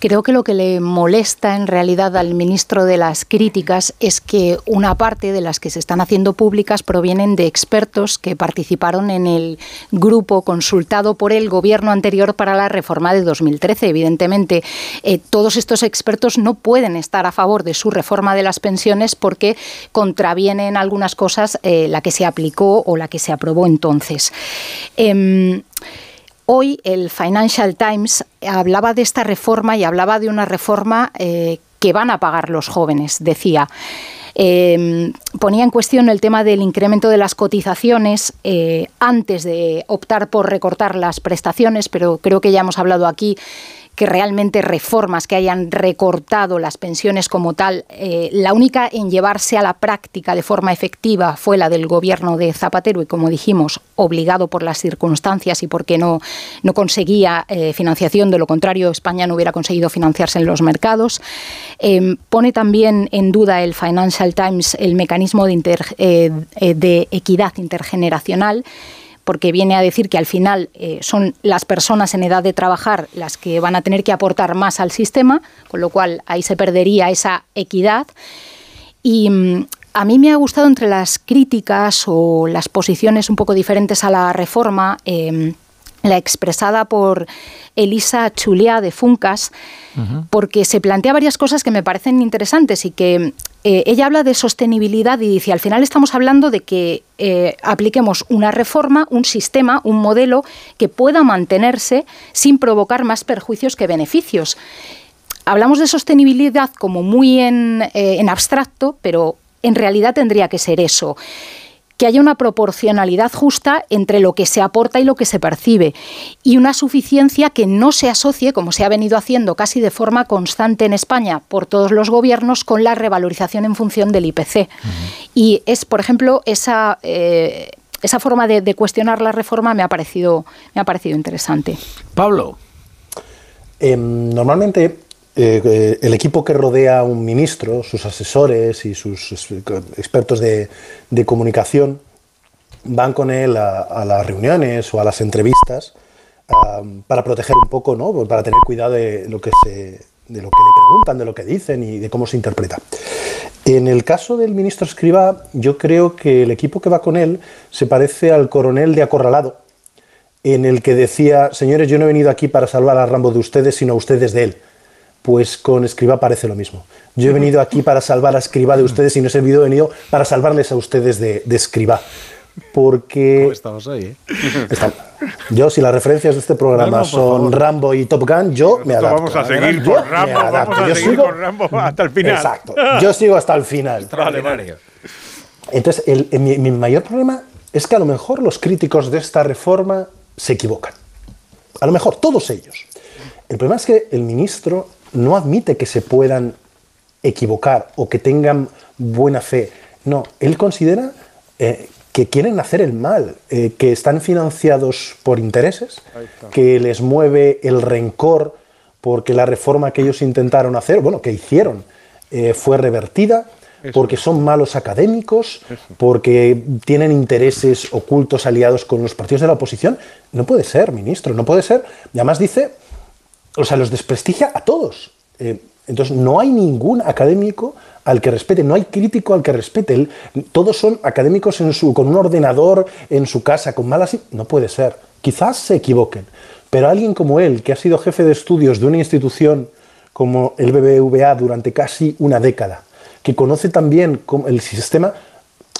Speaker 4: Creo que lo que le molesta en realidad al ministro de las críticas es que una parte de las que se están haciendo públicas provienen de expertos que participaron en el grupo consultado por el gobierno anterior para la reforma de 2013. Evidentemente, eh, todos estos expertos no pueden estar a favor de su reforma de las pensiones porque contravienen algunas cosas eh, la que se aplicó o la que se aprobó entonces. Em, Hoy el Financial Times hablaba de esta reforma y hablaba de una reforma eh, que van a pagar los jóvenes, decía. Eh, ponía en cuestión el tema del incremento de las cotizaciones eh, antes de optar por recortar las prestaciones, pero creo que ya hemos hablado aquí que realmente reformas que hayan recortado las pensiones como tal, eh, la única en llevarse a la práctica de forma efectiva fue la del gobierno de Zapatero y como dijimos, obligado por las circunstancias y porque no, no conseguía eh, financiación, de lo contrario España no hubiera conseguido financiarse en los mercados. Eh, pone también en duda el Financial Times el mecanismo de, eh, de equidad intergeneracional porque viene a decir que al final eh, son las personas en edad de trabajar las que van a tener que aportar más al sistema, con lo cual ahí se perdería esa equidad. Y mm, a mí me ha gustado entre las críticas o las posiciones un poco diferentes a la reforma, eh, la expresada por Elisa Chulia de Funcas, porque se plantea varias cosas que me parecen interesantes y que eh, ella habla de sostenibilidad y dice, al final estamos hablando de que eh, apliquemos una reforma, un sistema, un modelo que pueda mantenerse sin provocar más perjuicios que beneficios. Hablamos de sostenibilidad como muy en, eh, en abstracto, pero en realidad tendría que ser eso. Que haya una proporcionalidad justa entre lo que se aporta y lo que se percibe y una suficiencia que no se asocie, como se ha venido haciendo casi de forma constante en España por todos los gobiernos, con la revalorización en función del IPC. Y es, por ejemplo, esa... Eh, esa forma de, cuestionar la reforma me ha parecido, me ha parecido interesante.
Speaker 1: Pablo.
Speaker 5: Em, normalmente eh, eh, el equipo que rodea a un ministro, sus asesores y sus expertos de, comunicación, van con él a, las reuniones o a las entrevistas para proteger un poco, ¿no? Pues para tener cuidado de lo que se, le preguntan, de lo que dicen y de cómo se interpreta. En el caso del ministro Escriba, yo creo que el equipo que va con él se parece al coronel de Acorralado, en el que decía, señores, yo no he venido aquí para salvar a Rambo de ustedes, sino a ustedes de él pues con Escriba parece lo mismo. Yo he venido aquí para salvar a Escriba de ustedes y no he venido para salvarles a ustedes de, de Escriba. Porque.
Speaker 1: estamos ahí, ¿eh?
Speaker 5: Yo, si las referencias de este programa son Rambo y Top Gun, yo me adapto.
Speaker 3: Vamos a seguir con Rambo, vamos a seguir con Rambo hasta el final.
Speaker 5: Exacto. Yo sigo hasta el final. [laughs]
Speaker 3: Vale,
Speaker 5: Entonces, mi mayor problema es que a lo mejor los críticos de esta reforma se equivocan. A lo mejor, todos ellos. El problema es que el ministro no admite que se puedan equivocar o que tengan buena fe. No, él considera eh, que quieren hacer el mal, eh, que están financiados por intereses, que les mueve el rencor porque la reforma que ellos intentaron hacer, bueno, que hicieron, eh, fue revertida, porque son malos académicos, porque tienen intereses ocultos aliados con los partidos de la oposición. No puede ser, ministro, no puede ser. Y además dice o sea, los desprestigia a todos. Eh, entonces, no hay ningún académico al que respete, no hay crítico al que respete. todos son académicos en su, con un ordenador en su casa, con malas... No puede ser. Quizás se equivoquen, pero alguien como él, que ha sido jefe de estudios de una institución como el BBVA durante casi una década, que conoce también el sistema,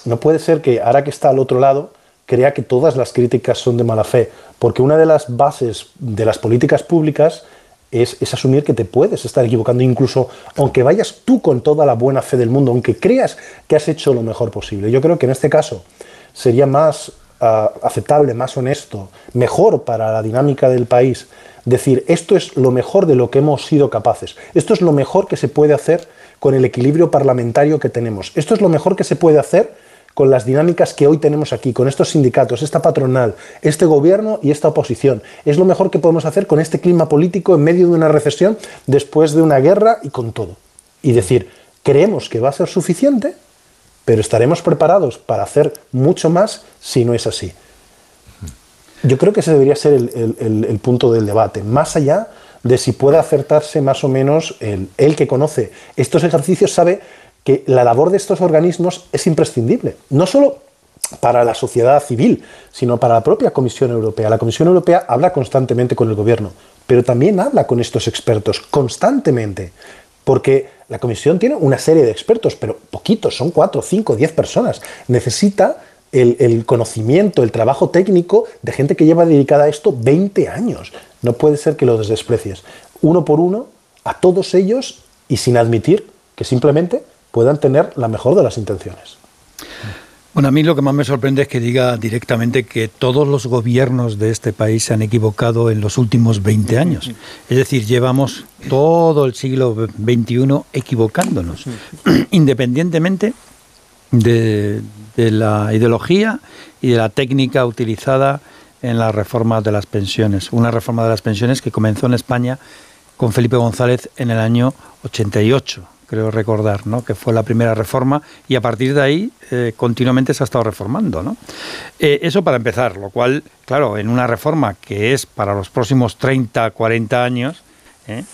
Speaker 5: no puede ser que ahora que está al otro lado crea que todas las críticas son de mala fe, porque una de las bases de las políticas públicas es, asumir que te puedes estar equivocando, incluso aunque vayas tú con toda la buena fe del mundo, aunque creas que has hecho lo mejor posible. Yo creo que en este caso sería más ah, aceptable, más honesto, mejor para la dinámica del país decir esto es lo mejor de lo que hemos sido capaces, esto es lo mejor que se puede hacer con el equilibrio parlamentario que tenemos, esto es lo mejor que se puede hacer con las dinámicas que hoy tenemos aquí, con estos sindicatos, esta patronal, este gobierno y esta oposición. Es lo mejor que podemos hacer con este clima político en medio de una recesión, después de una guerra y con todo. Y decir, creemos que va a ser suficiente, pero estaremos preparados para hacer mucho más si no es así. Yo creo que ese debería ser el, punto del debate, más allá de si puede acertarse más o menos el, el que conoce estos ejercicios, sabe que la labor de estos organismos es imprescindible, no solo para la sociedad civil, sino para la propia Comisión Europea. La Comisión Europea habla constantemente con el gobierno, pero también habla con estos expertos constantemente, porque la Comisión tiene una serie de expertos, pero poquitos, son cuatro, cinco, diez personas. Necesita el, conocimiento, el trabajo técnico de gente que lleva dedicada a esto 20 años. No puede ser que los desprecies uno por uno a todos ellos y sin admitir que simplemente puedan tener la mejor de las intenciones.
Speaker 2: Bueno, a mí lo que más me sorprende es que diga directamente que todos los gobiernos de este país se han equivocado en los últimos 20 años. Es decir, llevamos todo el siglo XXI equivocándonos, [clears throat] independientemente de, de, la ideología y de la técnica utilizada en la reforma de las pensiones. Una reforma de las pensiones que comenzó en España con Felipe González en el año 88 creo recordar, ¿no? que fue la primera reforma y a partir de ahí eh, continuamente se ha estado reformando. ¿no? Eh, eso para empezar, lo cual, claro, en una reforma que es para los próximos 30, 40 años, ¿eh?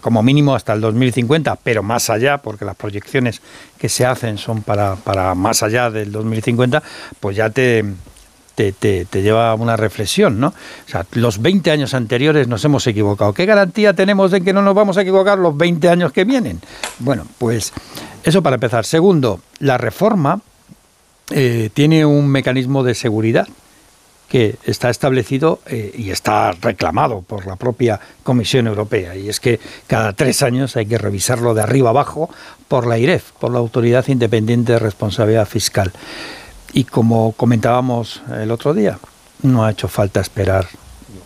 Speaker 2: como mínimo hasta el 2050, pero más allá, porque las proyecciones que se hacen son para, para más allá del 2050, pues ya te, te, lleva a una reflexión, ¿no? O sea, los 20 años anteriores nos hemos equivocado. ¿Qué garantía tenemos de que no nos vamos a equivocar los 20 años que vienen? Bueno, pues eso para empezar. Segundo, la reforma eh, tiene un mecanismo de seguridad que está establecido eh, y está reclamado por la propia Comisión Europea. Y es que cada tres años hay que revisarlo de arriba abajo por la IREF, por la Autoridad Independiente de Responsabilidad Fiscal. Y como comentábamos el otro día, no ha hecho falta esperar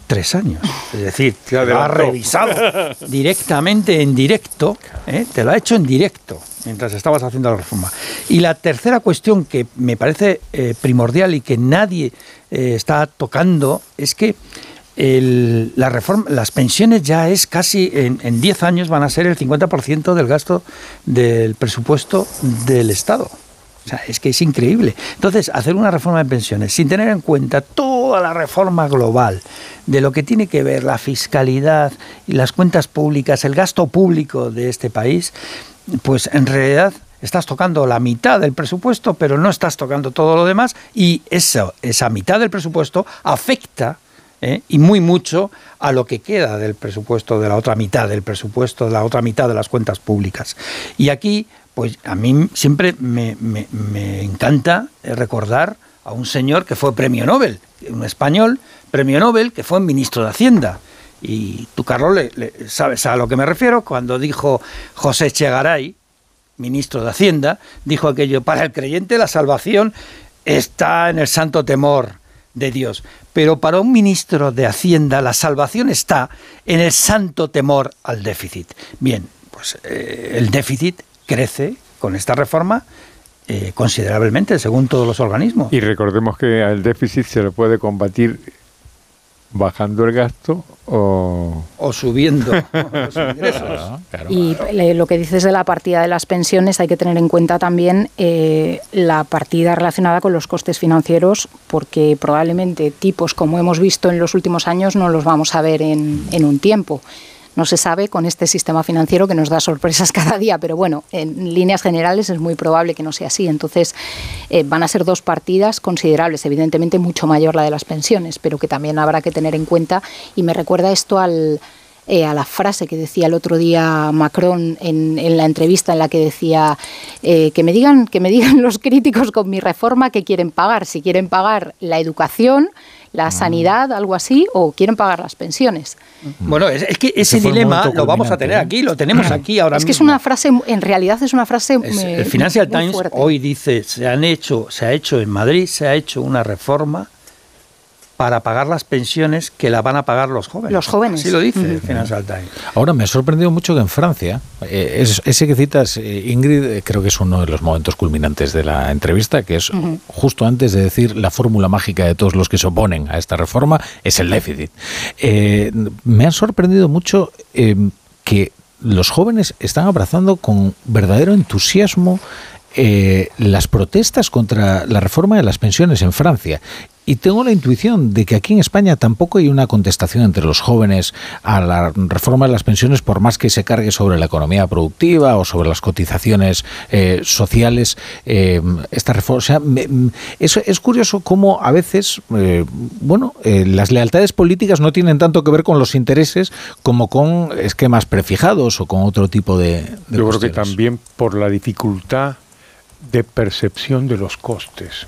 Speaker 2: tres años. Es decir, [laughs] te lo ha revisado [laughs] directamente en directo, ¿eh? te lo ha hecho en directo mientras estabas haciendo la reforma. Y la tercera cuestión que me parece eh, primordial y que nadie eh, está tocando es que el- la reforma, las pensiones ya es casi, en, en 10 años van a ser el 50% del gasto del presupuesto del Estado. O sea, es que es increíble. Entonces, hacer una reforma de pensiones sin tener en cuenta toda la reforma global de lo que tiene que ver la fiscalidad y las cuentas públicas, el gasto público de este país, pues en realidad estás tocando la mitad del presupuesto, pero no estás tocando todo lo demás y eso, esa mitad del presupuesto afecta ¿eh? y muy mucho a lo que queda del presupuesto, de la otra mitad del presupuesto, de la otra mitad de las cuentas públicas. Y aquí, pues a mí siempre me, encanta recordar a un señor que fue premio Nobel, un español, premio Nobel, que fue ministro de Hacienda. Y tú, Carlos, le- sabes a lo que me refiero cuando dijo José Chegaray, ministro de Hacienda, dijo aquello, para el creyente la salvación está en el santo temor de Dios, pero para un ministro de Hacienda la salvación está en el santo temor al déficit. Bien, pues eh, el déficit crece con esta reforma eh, considerablemente, según todos los organismos.
Speaker 3: Y recordemos que al déficit se lo puede combatir bajando el gasto o...
Speaker 2: O subiendo [laughs] los ingresos.
Speaker 4: Y le- lo que dices de la partida de las pensiones, hay que tener en cuenta también eh, la partida relacionada con los costes financieros, porque probablemente tipos como hemos visto en los últimos años no los vamos a ver en, en un tiempo. No se sabe con este sistema financiero que nos da sorpresas [laughs] cada día, pero bueno, en líneas generales es muy probable que no sea así. Entonces, eh, van a ser dos partidas considerables, evidentemente mucho mayor la de las pensiones, pero que también habrá que tener en cuenta. Y me recuerda esto al, eh, a la frase que decía el otro día Macron en, la entrevista en la que decía eh, que me digan que me digan [laughs] los críticos con mi reforma que quieren pagar, si quieren pagar la educación, la sanidad, algo así, o quieren pagar las pensiones.
Speaker 2: Bueno, es, es que ese, dilema lo vamos a tener
Speaker 1: ¿eh?
Speaker 2: aquí, lo tenemos aquí ahora
Speaker 4: es que es
Speaker 2: mismo.
Speaker 4: una frase, en realidad es una frase
Speaker 2: Es- el Financial
Speaker 4: muy
Speaker 2: Times
Speaker 4: fuerte.
Speaker 2: hoy dice se han hecho se ha hecho en Madrid se ha hecho una reforma para pagar las pensiones que la van a pagar los jóvenes.
Speaker 4: Los jóvenes.
Speaker 2: Así lo dice el Financial Times.
Speaker 1: Ahora me ha sorprendido mucho que en Francia, eh, es- ese que citas, eh, Ingrid, eh, creo que es uno de los momentos culminantes de la entrevista, que es justo antes de decir la fórmula mágica de todos los que se oponen a esta reforma, es el déficit. Eh, me ha sorprendido mucho eh, que los jóvenes están abrazando con verdadero entusiasmo eh, las protestas contra la reforma de las pensiones en Francia. Y tengo la intuición de que aquí en España tampoco hay una contestación entre los jóvenes a la reforma de las pensiones, por más que se cargue sobre la economía productiva o sobre las cotizaciones eh, sociales. eh, esta reforma, o sea, me- m- es, es curioso cómo a veces, eh, bueno, eh, las lealtades políticas no tienen tanto que ver con los intereses como con esquemas prefijados o con otro tipo de, de
Speaker 3: Yo creo que también por la dificultad de percepción de los costes.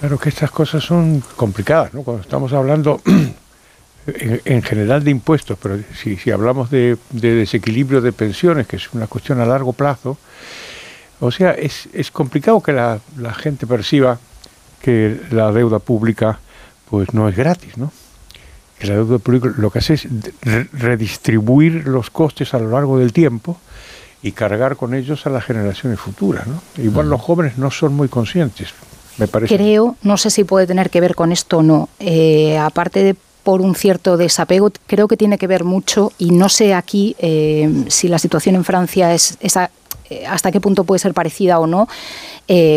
Speaker 3: Claro que estas cosas son complicadas, ¿no? Cuando estamos hablando [clears throat] en, en general de impuestos, pero si, si hablamos de, de desequilibrio de pensiones, que es una cuestión a largo plazo, o sea, es, es complicado que la, la gente perciba que la deuda pública pues no es gratis, ¿no? Que la deuda pública lo que hace es re- redistribuir los costes a lo largo del tiempo y cargar con ellos a las generaciones futuras, ¿no? Igual los jóvenes no son muy conscientes,
Speaker 4: Creo, no sé si puede tener que ver con esto o no, eh, aparte de por un cierto desapego, creo que tiene que ver mucho, y no sé aquí eh, si la situación en Francia es esa eh, hasta qué punto puede ser parecida o no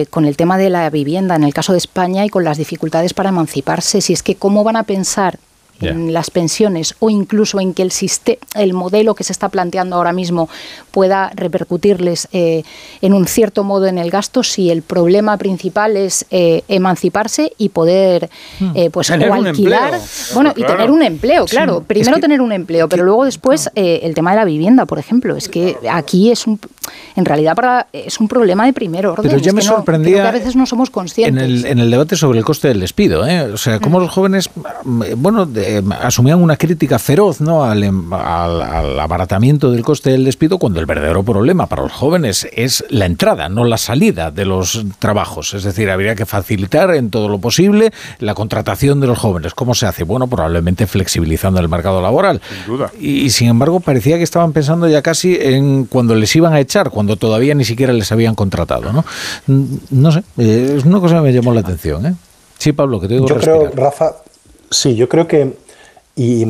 Speaker 4: con el tema de la vivienda en el caso de España y con las dificultades para emanciparse. Si es que cómo van a pensar en las pensiones o incluso en que el sistema, el modelo que se está planteando ahora mismo pueda repercutirles eh, en un cierto modo en el gasto si el problema principal es eh, emanciparse y poder eh, pues
Speaker 2: Tener
Speaker 4: o alquilar. bueno y tener un empleo claro
Speaker 2: Sí,
Speaker 4: primero
Speaker 2: es que-
Speaker 4: tener un empleo pero luego después eh, el tema de la vivienda por ejemplo. Es que aquí es un en realidad para, es un problema de primer orden.
Speaker 1: Pero ya me sorprendía.
Speaker 4: que a veces no somos conscientes.
Speaker 1: En el, en el debate sobre el coste del despido, ¿eh? o sea, cómo los jóvenes, mm, bueno, asumían una crítica feroz ¿no? Em, al, al, abaratamiento del coste del despido, cuando el verdadero problema para los jóvenes es la entrada, no la salida de los trabajos. Es decir, habría que facilitar en todo lo posible la contratación de los jóvenes. ¿Cómo se hace? Bueno, probablemente flexibilizando el mercado laboral.
Speaker 3: Sin duda.
Speaker 1: Y, sin embargo, parecía que estaban pensando ya casi en cuando les iban a echar, cuando todavía ni siquiera les habían contratado. No, no sé, eh, es una cosa que me llamó la atención. ¿eh? Sí, Pablo, que te digo
Speaker 5: Yo creo, Rafa, sí, yo creo que y,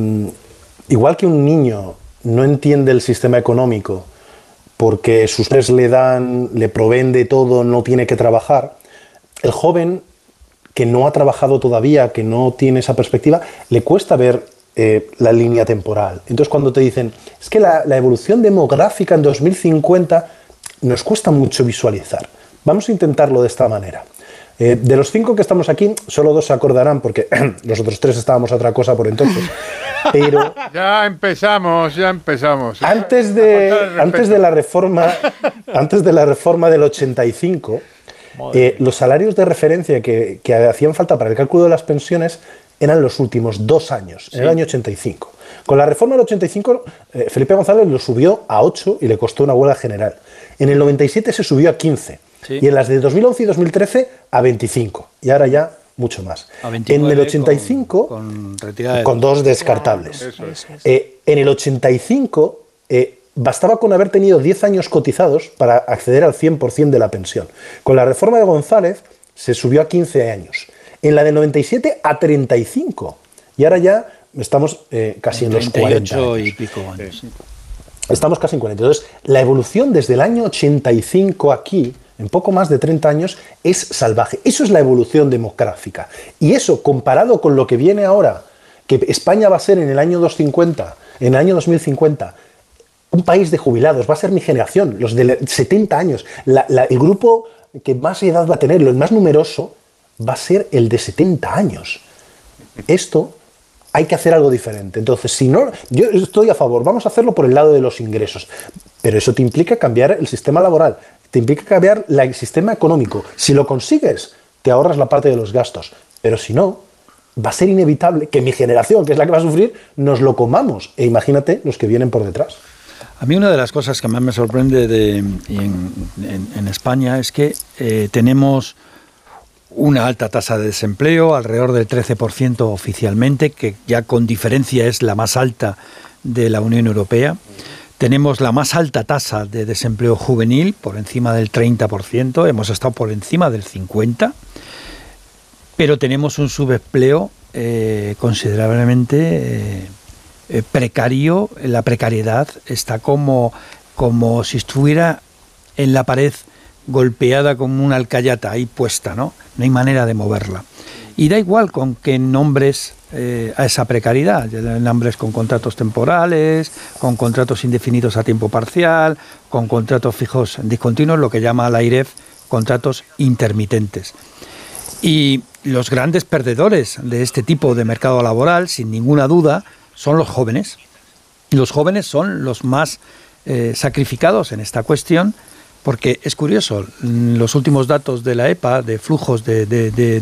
Speaker 5: igual que un niño no entiende el sistema económico porque sus padres le dan, le proveen de todo, no tiene que trabajar, el joven que no ha trabajado todavía, que no tiene esa perspectiva, le cuesta ver eh, la línea temporal. Entonces cuando te dicen, es que la, evolución demográfica en 2050 nos cuesta mucho visualizar. Vamos a intentarlo de esta manera. Eh, de los cinco que estamos aquí, solo dos se acordarán, porque [clears throat] los otros tres estábamos a otra cosa por entonces. [laughs] Pero
Speaker 3: ya empezamos, ya empezamos.
Speaker 5: Antes de, antes de la reforma, [laughs] antes de la reforma del 85, eh, los salarios de referencia que, que, hacían falta para el cálculo de las pensiones eran los últimos dos años, en el año 85. Con la reforma del 85, eh, Felipe González lo subió a 8 y le costó una huelga general. En el 97 se subió a 15. Y en las de 2011 y 2013 a 25. Y ahora ya mucho más. en el 85, con, dos descartables. Eh, en el 85, eh, bastaba con haber tenido 10 años cotizados para acceder al 100% de la pensión. Con la reforma de González se subió a 15 años en la del 97 a 35. Y ahora ya estamos eh, casi en los 40
Speaker 2: y pico años.
Speaker 5: Estamos casi en 40. Entonces, la evolución desde el año 85 aquí, en poco más de 30 años, es salvaje. Eso es la evolución demográfica. Y eso, comparado con lo que viene ahora, que España va a ser en el año 250, en el año 2050, un país de jubilados, va a ser mi generación, los de 70 años, el grupo que más edad va a tener, el más numeroso, va a ser el de 70 años. Esto hay que hacer algo diferente. Entonces, si no, yo estoy a favor, vamos a hacerlo por el lado de los ingresos, pero eso te implica cambiar el sistema laboral, te implica cambiar el sistema económico. Si lo consigues, te ahorras la parte de los gastos, pero si no, va a ser inevitable que mi generación, que es la que va a sufrir, nos lo comamos. E imagínate los que vienen por detrás.
Speaker 2: A mí una de las cosas que más me sorprende de, en, España es que eh, tenemos una alta tasa de desempleo, alrededor del 13% oficialmente, que ya con diferencia es la más alta de la Unión Europea. Tenemos la más alta tasa de desempleo juvenil, por encima del 30%, hemos estado por encima del 50%, pero tenemos un subempleo eh, considerablemente eh, precario, la precariedad está como, como si estuviera en la pared golpeada como una alcayata ahí puesta, ¿no? No hay manera de moverla. Y da igual con qué nombres eh, a esa precariedad, nombres con contratos temporales, con contratos indefinidos a tiempo parcial, con contratos fijos discontinuos, lo que llama la AIREF contratos intermitentes. Y los grandes perdedores de este tipo de mercado laboral, sin ninguna duda, son los jóvenes. Los jóvenes son los más eh, sacrificados en esta cuestión porque es curioso, los últimos datos de la EPA, de flujos de,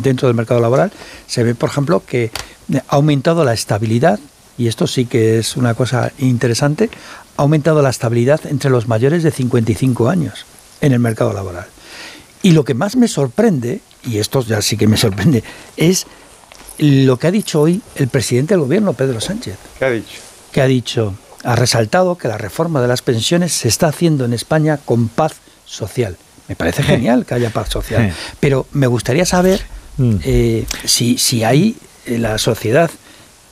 Speaker 2: dentro del mercado laboral, se ve, por ejemplo, que ha aumentado la estabilidad, y esto sí que es una cosa interesante, ha aumentado la estabilidad entre los mayores de 55 años en el mercado laboral. Y lo que más me sorprende, y esto ya sí que me sorprende, es lo que ha dicho hoy el presidente del gobierno, Pedro Sánchez.
Speaker 3: ¿Qué ha dicho?
Speaker 2: Que ha dicho, ha resaltado que la reforma de las pensiones se está haciendo en España con paz social. Me parece genial que haya paz social, [laughs] pero me gustaría saber mm. eh, si, si ahí eh, la sociedad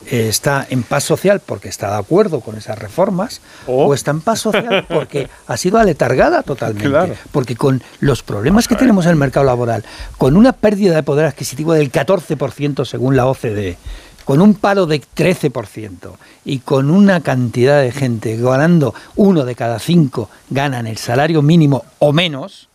Speaker 2: eh, está en paz social porque está de acuerdo con esas reformas o está en paz social [laughs] porque ha sido aletargada totalmente. Porque con los problemas que tenemos en el mercado laboral, con una pérdida de poder adquisitivo del 14% según la OCDE, con un paro de 13% y con una cantidad de gente ganando uno de cada cinco ganan el salario mínimo o menos,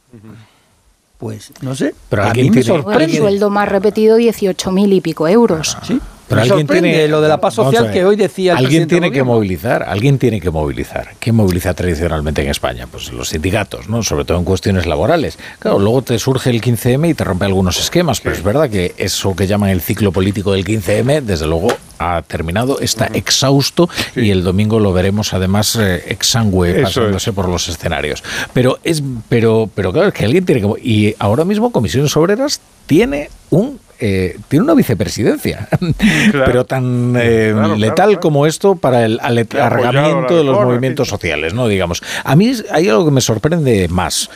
Speaker 2: pues no sé,
Speaker 4: pero a mí me sorprende. El sueldo más repetido 18.000 y pico euros.
Speaker 2: Sí,
Speaker 1: Pero
Speaker 2: Me
Speaker 1: alguien tiene
Speaker 2: lo de la paz social que hoy decía el
Speaker 1: Alguien tiene que movilizar, alguien tiene que movilizar. ¿Quién moviliza tradicionalmente en España? Pues los sindicatos, ¿no? Sobre todo en cuestiones laborales. Claro, luego te surge el 15M y te rompe algunos esquemas, pero es verdad que eso que llaman el ciclo político del 15M, desde luego ha terminado, está exhausto y el domingo lo veremos además eh, exangüe pasándose por los escenarios. Pero es pero pero claro, es que alguien tiene que y ahora mismo Comisiones Obreras tiene un eh, tiene una vicepresidencia, [laughs] pero tan eh,
Speaker 3: Claro,
Speaker 1: letal
Speaker 3: claro,
Speaker 1: como esto para el alargamiento de los movimientos sociales, ¿no? Digamos. A mí hay algo que me sorprende más,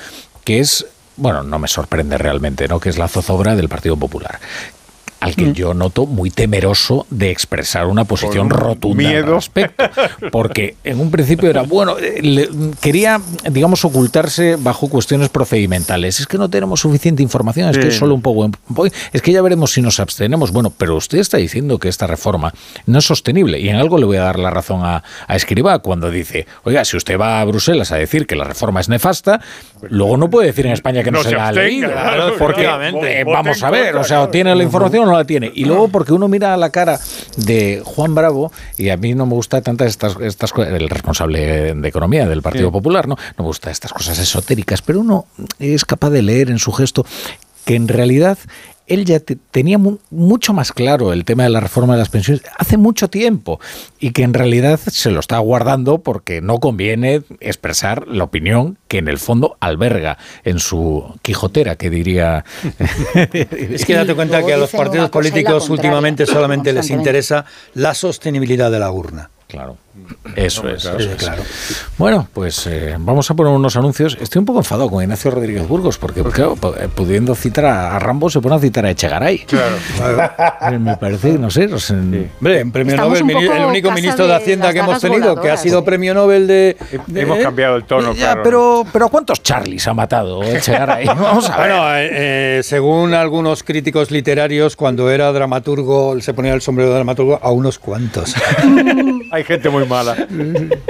Speaker 1: que es, bueno, no me sorprende realmente, ¿no? Que es la zozobra del Partido Popular. Al
Speaker 3: Mm.
Speaker 1: que yo noto muy temeroso de expresar una posición rotunda al
Speaker 3: miedo.
Speaker 1: respecto. Porque en un principio era, bueno, eh, le- quería, digamos, ocultarse bajo cuestiones procedimentales. Es que no tenemos suficiente información, es que es solo un poco. Es que ya veremos si nos abstenemos. Bueno, pero usted está diciendo que esta reforma no es sostenible. Y en algo le voy a dar la razón a, a Escribá cuando dice, oiga, si usted va a Bruselas a decir que la reforma es nefasta, luego no puede decir en España que no,
Speaker 3: No
Speaker 1: se,
Speaker 3: se
Speaker 1: la ha leído.
Speaker 3: claro,
Speaker 1: porque
Speaker 3: efectivamente.
Speaker 1: eh, vamos a ver, o sea, o tiene la información no la tiene. Y luego porque uno mira a la cara de Juan Bravo, y a mí no me gusta tantas estas, estas cosas, el responsable de economía del Partido
Speaker 3: Sí.
Speaker 1: Popular, ¿no? No me gusta estas cosas esotéricas, pero uno es capaz de leer en su gesto que en realidad él ya te- tenía mu- mucho más claro el tema de la reforma de las pensiones hace mucho tiempo y que en realidad se lo está guardando porque no conviene expresar la opinión que en el fondo alberga en su quijotera, que diría... [laughs]
Speaker 2: Es que date cuenta que a los partidos políticos últimamente solamente les interesa la sostenibilidad de la urna.
Speaker 1: Claro. Eso es.
Speaker 2: claro,
Speaker 1: eso es.
Speaker 2: claro.
Speaker 1: Bueno, pues eh, vamos a poner unos anuncios. Estoy un poco enfadado con Ignacio Rodríguez Burgos, porque claro, eh, pudiendo citar a, Rambo, se pone a citar a Echegaray.
Speaker 3: Claro. [laughs]
Speaker 1: Me parece, no sé. no sé,
Speaker 2: Hombre, en premio
Speaker 4: Estamos
Speaker 2: Nobel, el único ministro de
Speaker 4: de
Speaker 2: Hacienda que hemos tenido, que ha sido premio Nobel de... de-
Speaker 3: Hemos cambiado el tono,
Speaker 1: Ya,
Speaker 3: claro.
Speaker 1: pero, pero ¿cuántos Charlies ha matado Echegaray? [laughs] Vamos a ver.
Speaker 2: Bueno, eh, eh, según algunos críticos literarios, cuando era dramaturgo, se ponía el sombrero de dramaturgo a unos cuantos. [laughs]
Speaker 3: Hay gente muy mala.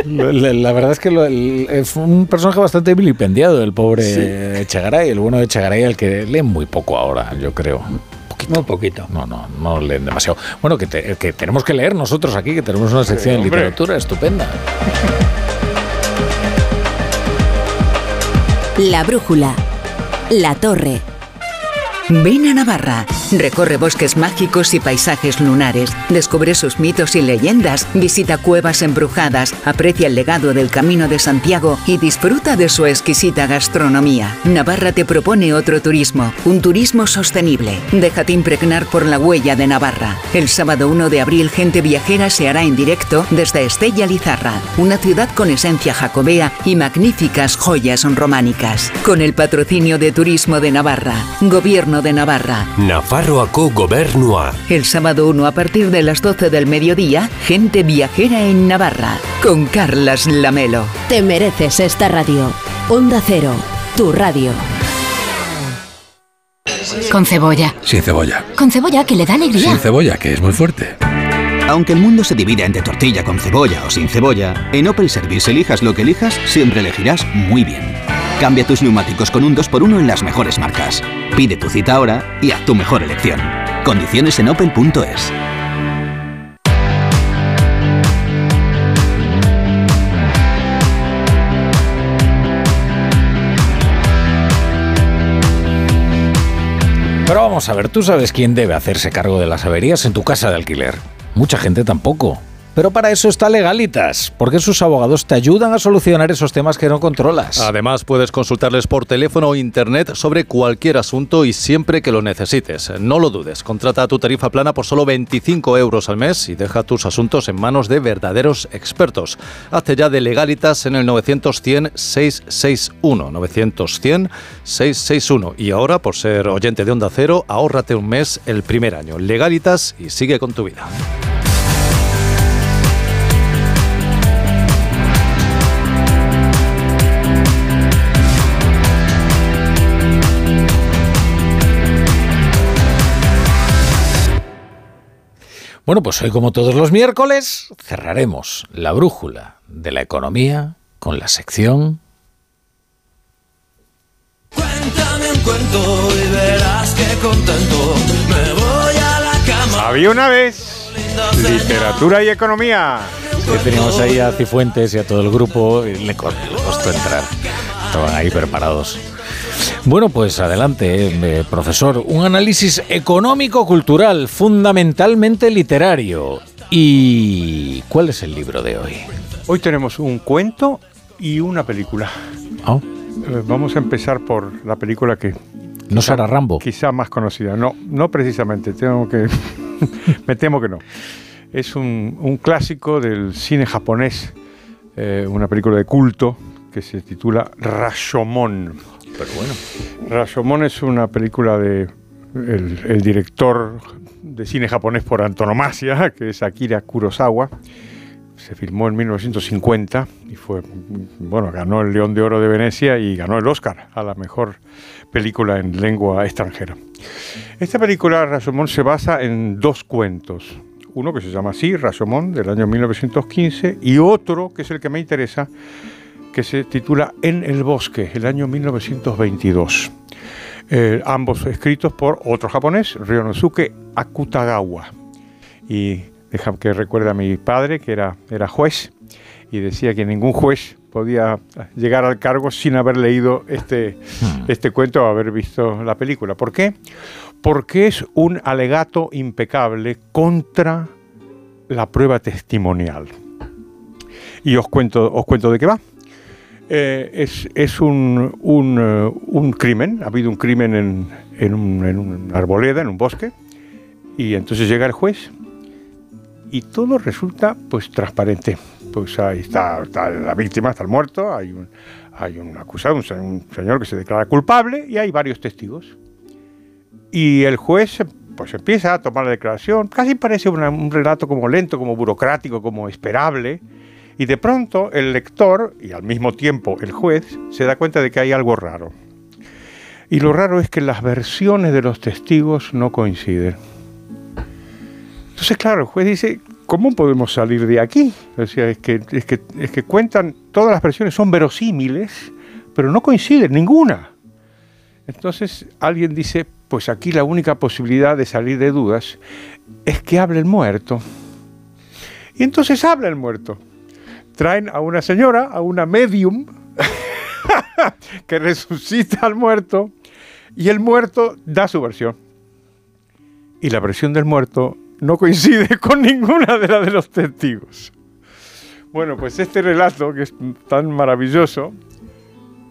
Speaker 1: La, la verdad es que lo- el- eh, fue un personaje bastante vilipendiado, el pobre Echegaray, el bueno de Echegaray, al que leen muy poco ahora, yo creo.
Speaker 2: Un poquito.
Speaker 1: No, no, no leen demasiado. Bueno, que, te- que tenemos que leer nosotros aquí, que tenemos una sección en
Speaker 3: hombre.
Speaker 1: literatura estupenda.
Speaker 10: La brújula. La torre.
Speaker 16: Ven a Navarra, recorre bosques mágicos y paisajes lunares, descubre sus mitos y leyendas, visita cuevas embrujadas, aprecia el legado del Camino de Santiago y disfruta de su exquisita gastronomía. Navarra te propone otro turismo, un turismo sostenible. Déjate impregnar por la huella de Navarra. El sábado 1 de abril Gente Viajera se hará en directo desde Estella Lizarra, una ciudad con esencia jacobea y magníficas joyas románicas. Con el patrocinio de Turismo de Navarra, Gobierno de Navarra.
Speaker 17: Nafarroako gobernua.
Speaker 16: El sábado 1 a partir de las 12 del mediodía, Gente Viajera en Navarra, con Carlas Lamelo.
Speaker 10: Te mereces esta radio. Onda Cero. Tu radio.
Speaker 18: Con cebolla.
Speaker 19: Sin cebolla.
Speaker 18: Con cebolla que le da alegría.
Speaker 19: Sin cebolla, que es muy fuerte.
Speaker 20: Aunque el mundo se divida entre tortilla con cebolla o sin cebolla, en Opel Service elijas lo que elijas, siempre elegirás muy bien. Cambia tus neumáticos con un 2x1 en las mejores marcas. Pide tu cita ahora y haz tu mejor elección. Condiciones en opel.es.
Speaker 1: Pero vamos a ver, ¿tú sabes quién debe hacerse cargo de las averías en tu casa de alquiler? Mucha gente tampoco. Pero para eso está Legalitas, porque sus abogados te ayudan a solucionar esos temas que no controlas.
Speaker 21: Además, puedes consultarles por teléfono o internet sobre cualquier asunto y siempre que lo necesites. No lo dudes, contrata tu tarifa plana por solo 25 euros al mes y deja tus asuntos en manos de verdaderos expertos. Hazte ya de Legalitas en el 900-100-661. 900-100-661. Y ahora, por ser oyente de Onda Cero, ahórrate un mes el primer año. Legalitas y sigue con tu vida.
Speaker 1: Bueno, pues hoy como todos los miércoles cerraremos la brújula de la economía con la sección
Speaker 22: Cuéntame un cuento y verás que contento me voy a la cama.
Speaker 3: Había una vez Literatura y economía.
Speaker 1: Que teníamos ahí a Cifuentes y a todo el grupo y le costó entrar. Estaban ahí preparados. Bueno, pues adelante, eh, profesor. Un análisis económico-cultural, fundamentalmente literario. ¿Y cuál es el libro de hoy?
Speaker 3: Hoy tenemos un cuento y una película.
Speaker 1: Oh.
Speaker 3: Eh, Vamos a empezar por la película que...
Speaker 1: ¿No será Rambo?
Speaker 3: Quizá más conocida. No, no precisamente. Tengo que... [laughs] Me temo que no. Es un, un clásico del cine japonés, eh, una película de culto que se titula Rashomon.
Speaker 1: Pero bueno.
Speaker 3: Rashomon es una película de el, director de cine japonés por antonomasia, que es Akira Kurosawa. Se filmó en 1950 y fue, bueno, ganó el León de Oro de Venecia y ganó el Oscar a la mejor película en lengua extranjera. Esta película, Rashomon, se basa en dos cuentos. Uno que se llama así, Rashomon, del año 1915, y otro, que es el que me interesa, que se titula En el bosque, el año 1922. Eh, ambos escritos por otro japonés, Ryonosuke Akutagawa. Y deja que recuerde a mi padre, que era, era juez, y decía que ningún juez podía llegar al cargo sin haber leído este, este cuento o haber visto la película. ¿Por qué? Porque es un alegato impecable contra la prueba testimonial. Y os cuento, os cuento de qué va. Eh, es es un, un, eh, un crimen, ha habido un crimen en, en, un- en una arboleda, en un bosque, y entonces llega el juez y todo resulta pues transparente. Pues ahí está, está la víctima, está el muerto, hay un, hay un acusado, un, un señor que se declara culpable y hay varios testigos. Y el juez pues empieza a tomar la declaración, casi parece una- un relato como lento, como burocrático, como esperable, y de pronto el lector y al mismo tiempo el juez se da cuenta de que hay algo raro. Y lo raro es que las versiones de los testigos no coinciden. Entonces, claro, el juez dice, ¿cómo podemos salir de aquí? O sea, es que, es que, es que cuentan, todas las versiones son verosímiles, pero no coinciden ninguna. Entonces alguien dice, pues aquí la única posibilidad de salir de dudas es que hable el muerto. Y entonces habla el muerto. Traen a una señora, a una medium, [laughs] que resucita al muerto, y el muerto da su versión. Y la versión del muerto no coincide [laughs] con ninguna de las de los testigos. Bueno, pues este relato, que es tan maravilloso,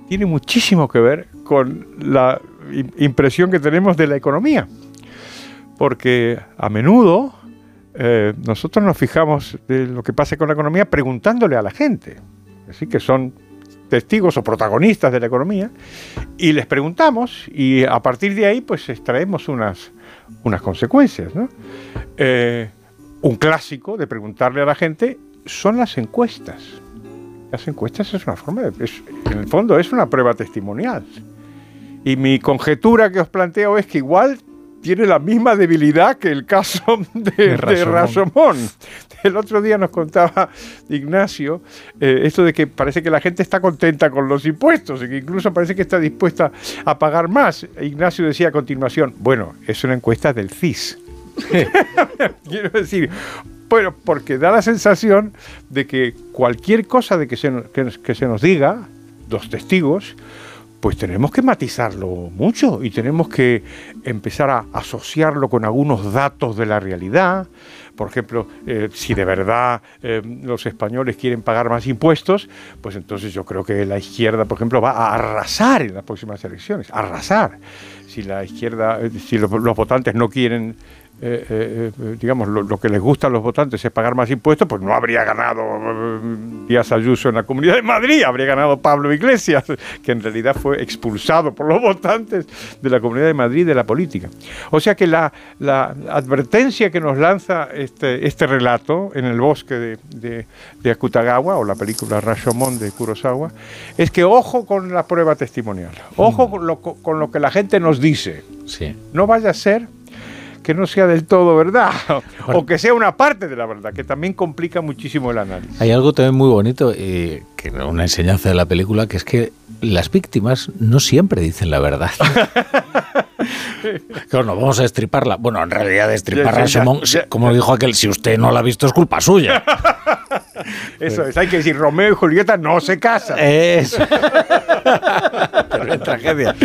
Speaker 3: tiene muchísimo que ver con la im- impresión que tenemos de la economía. Porque a menudo eh, nosotros nos fijamos de lo que pasa con la economía preguntándole a la gente. Así que son testigos o protagonistas de la economía y les preguntamos y a partir de ahí pues extraemos unas, unas consecuencias. ¿no? Eh, un clásico de preguntarle a la gente son las encuestas. Las encuestas es una forma de... es- en el fondo es una prueba testimonial. Y mi conjetura que os planteo es que igual tiene la misma debilidad que el caso [laughs] de.
Speaker 1: Rashomon.
Speaker 3: El otro día nos contaba Ignacio eh, esto de que parece que la gente está contenta con los impuestos y que incluso parece que está dispuesta a pagar más. Ignacio decía a continuación, bueno, es una encuesta del CIS. [laughs] Quiero decir, bueno, porque da la sensación de que cualquier cosa de que se, nos- que que se nos diga, los testigos, pues tenemos que matizarlo mucho y tenemos que empezar a asociarlo con algunos datos de la realidad. Por ejemplo, eh, si de verdad eh, los españoles quieren pagar más impuestos, pues entonces yo creo que la izquierda, por ejemplo, va a arrasar en las próximas elecciones, arrasar. Si la izquierda, eh, si los, los votantes no quieren eh, eh, eh, digamos, lo, lo que les gusta a los votantes es pagar más impuestos, pues no habría ganado eh, Díaz Ayuso en la Comunidad de Madrid, habría ganado Pablo Iglesias, [laughs] que en realidad fue expulsado por los votantes de la Comunidad de Madrid de la política. O sea que la, la advertencia que nos lanza este, este relato en el bosque de, de, de Akutagawa, o la película Rashomon de Kurosawa, es que ojo con la prueba testimonial, ojo con lo, con lo que la gente nos dice.
Speaker 1: Sí.
Speaker 3: No vaya a ser que no sea del todo verdad, [laughs] o que sea una parte de la verdad, que también complica muchísimo el análisis.
Speaker 1: Hay algo también muy bonito, eh, que una enseñanza de la película, que es que las víctimas no siempre dicen la verdad. [laughs] Claro, no vamos a destriparla. Bueno, en realidad destriparla,
Speaker 3: ya.
Speaker 1: como dijo aquel, si usted no la ha visto es culpa suya. [laughs]
Speaker 3: Eso es, hay que decir, Romeo y Julieta no se casan.
Speaker 1: Eso. Pero [laughs] qué tragedia.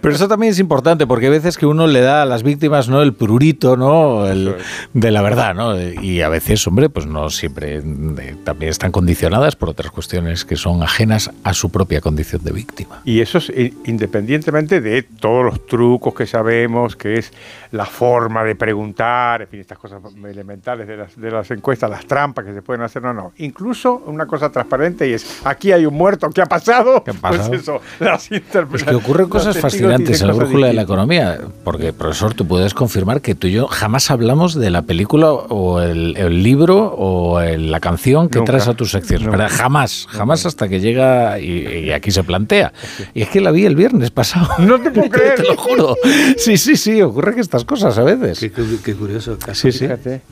Speaker 1: Pero eso también es importante porque hay veces que uno le da a las víctimas no el prurito no El- de la verdad no y a veces hombre pues no siempre eh, también están condicionadas por otras cuestiones que son ajenas a su propia condición de víctima.
Speaker 3: Y eso es i- independientemente de todos los trucos que sabemos, que es la forma de preguntar, en fin, estas cosas elementales de las, de las encuestas, las trampas que se pueden hacer, no, no. Incluso una cosa transparente y es, aquí hay un muerto, ¿qué ha pasado?
Speaker 1: ¿Qué?
Speaker 3: Pues eso, las interpre-
Speaker 1: Es que ocurren cosas fascinantes en la brújula de la economía, porque profesor, tú puedes confirmar que tú y yo jamás hablamos de la película o el, el libro o el- la canción que
Speaker 3: Nunca.
Speaker 1: traes a tus secciones,
Speaker 3: Nunca.
Speaker 1: ¿verdad? Jamás, jamás hasta que llega y, y aquí se plantea. Y es que la vi el viernes pasado.
Speaker 3: No te puedo creer. [laughs]
Speaker 1: te lo juro. Sí, sí, sí, ocurren estas cosas a veces.
Speaker 2: Qué, curioso.
Speaker 1: Sí, sí.
Speaker 3: Fíjate,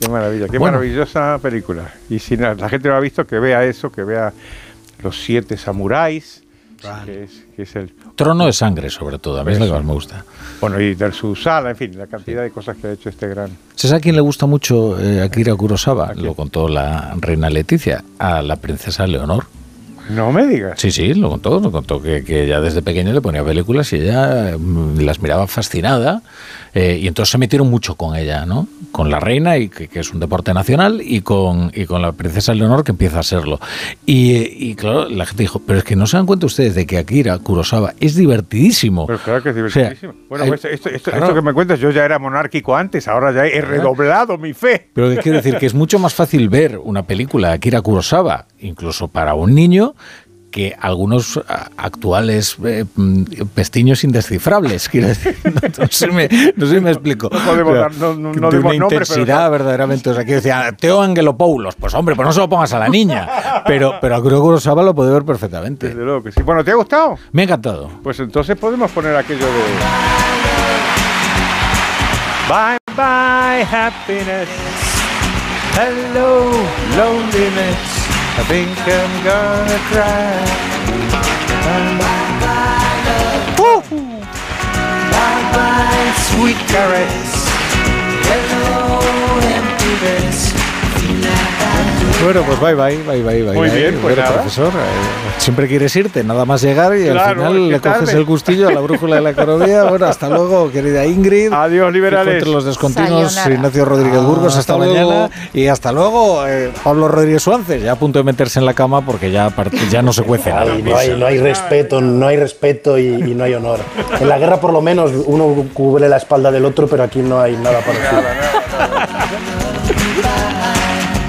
Speaker 3: Qué maravilla, qué
Speaker 1: Bueno.
Speaker 3: maravillosa película. Y si la, la gente no ha visto, que vea eso, que vea Los Siete Samuráis, que es, que es el...
Speaker 1: Trono de sangre, sobre todo, a mí es lo que más me gusta.
Speaker 3: Bueno, y del Susana, en fin, la cantidad de cosas que ha hecho este gran...
Speaker 1: ¿Sabes a quién le gusta mucho eh, Akira Kurosawa? Lo contó la reina Leticia, a la princesa Leonor.
Speaker 3: No me digas.
Speaker 1: Sí, sí, lo contó, lo contó que, que ella desde pequeña le ponía películas y ella mm, las miraba fascinada eh, y entonces se metieron mucho con ella, ¿no? Con la reina, y que, que es un deporte nacional, y con, y con la princesa Leonor, que empieza a serlo. Y, eh, y claro, la gente dijo, pero es que no se dan cuenta ustedes de que Akira Kurosawa es divertidísimo.
Speaker 3: Pero claro que es
Speaker 1: O sea,
Speaker 3: divertidísimo. bueno,
Speaker 1: hay-
Speaker 3: pues esto, esto-
Speaker 1: claro.
Speaker 3: esto que me cuentas, yo ya era monárquico antes, ahora ya he redoblado mi fe.
Speaker 1: Pero ¿qué quiere decir? Que es mucho más fácil ver una película de Akira Kurosawa, incluso para un niño, que algunos a- actuales eh, mm, pestiños indescifrables. [laughs] Quiero decir, no, no sé, me, no sé si me explico.
Speaker 3: No podemos dar- no- no-
Speaker 1: de una
Speaker 3: pero
Speaker 1: intensidad verdaderamente. O sea, quiero decir, Teo Angelopoulos, pues hombre, pues no se lo pongas a la niña. Pero, pero a Akira Kurosawa lo puede ver perfectamente.
Speaker 3: Desde luego que sí. Bueno, ¿te ha gustado?
Speaker 1: Me ha encantado.
Speaker 3: Pues entonces podemos poner aquello de... Bye bye happiness. Hello loneliness. I think I'm gonna cry. Bye bye sweet caress. Hello emptiness.
Speaker 1: Bueno, pues bye bye, bye bye, bye.
Speaker 3: Muy
Speaker 1: bye.
Speaker 3: bien, pues
Speaker 1: Bueno,
Speaker 3: nada.
Speaker 1: profesor, eh, siempre quieres irte, nada más llegar y
Speaker 3: Claro,
Speaker 1: al final le coges el gustillo a la brújula de la economía. Bueno, hasta luego, querida Ingrid.
Speaker 3: Adiós, liberales.
Speaker 1: Entre los descontinuos,
Speaker 4: Sayonara.
Speaker 1: Ignacio Rodríguez Burgos, hasta,
Speaker 2: Hasta
Speaker 1: mañana.
Speaker 2: luego.
Speaker 1: Y hasta luego, eh, Pablo Rodríguez Suárez, ya a punto de meterse en la cama porque ya, ya no se cuece nada.
Speaker 5: Ay, no, hay, no hay respeto, no hay respeto y, y no hay honor. En la guerra por lo menos uno cubre la espalda del otro, pero aquí no hay nada parecido.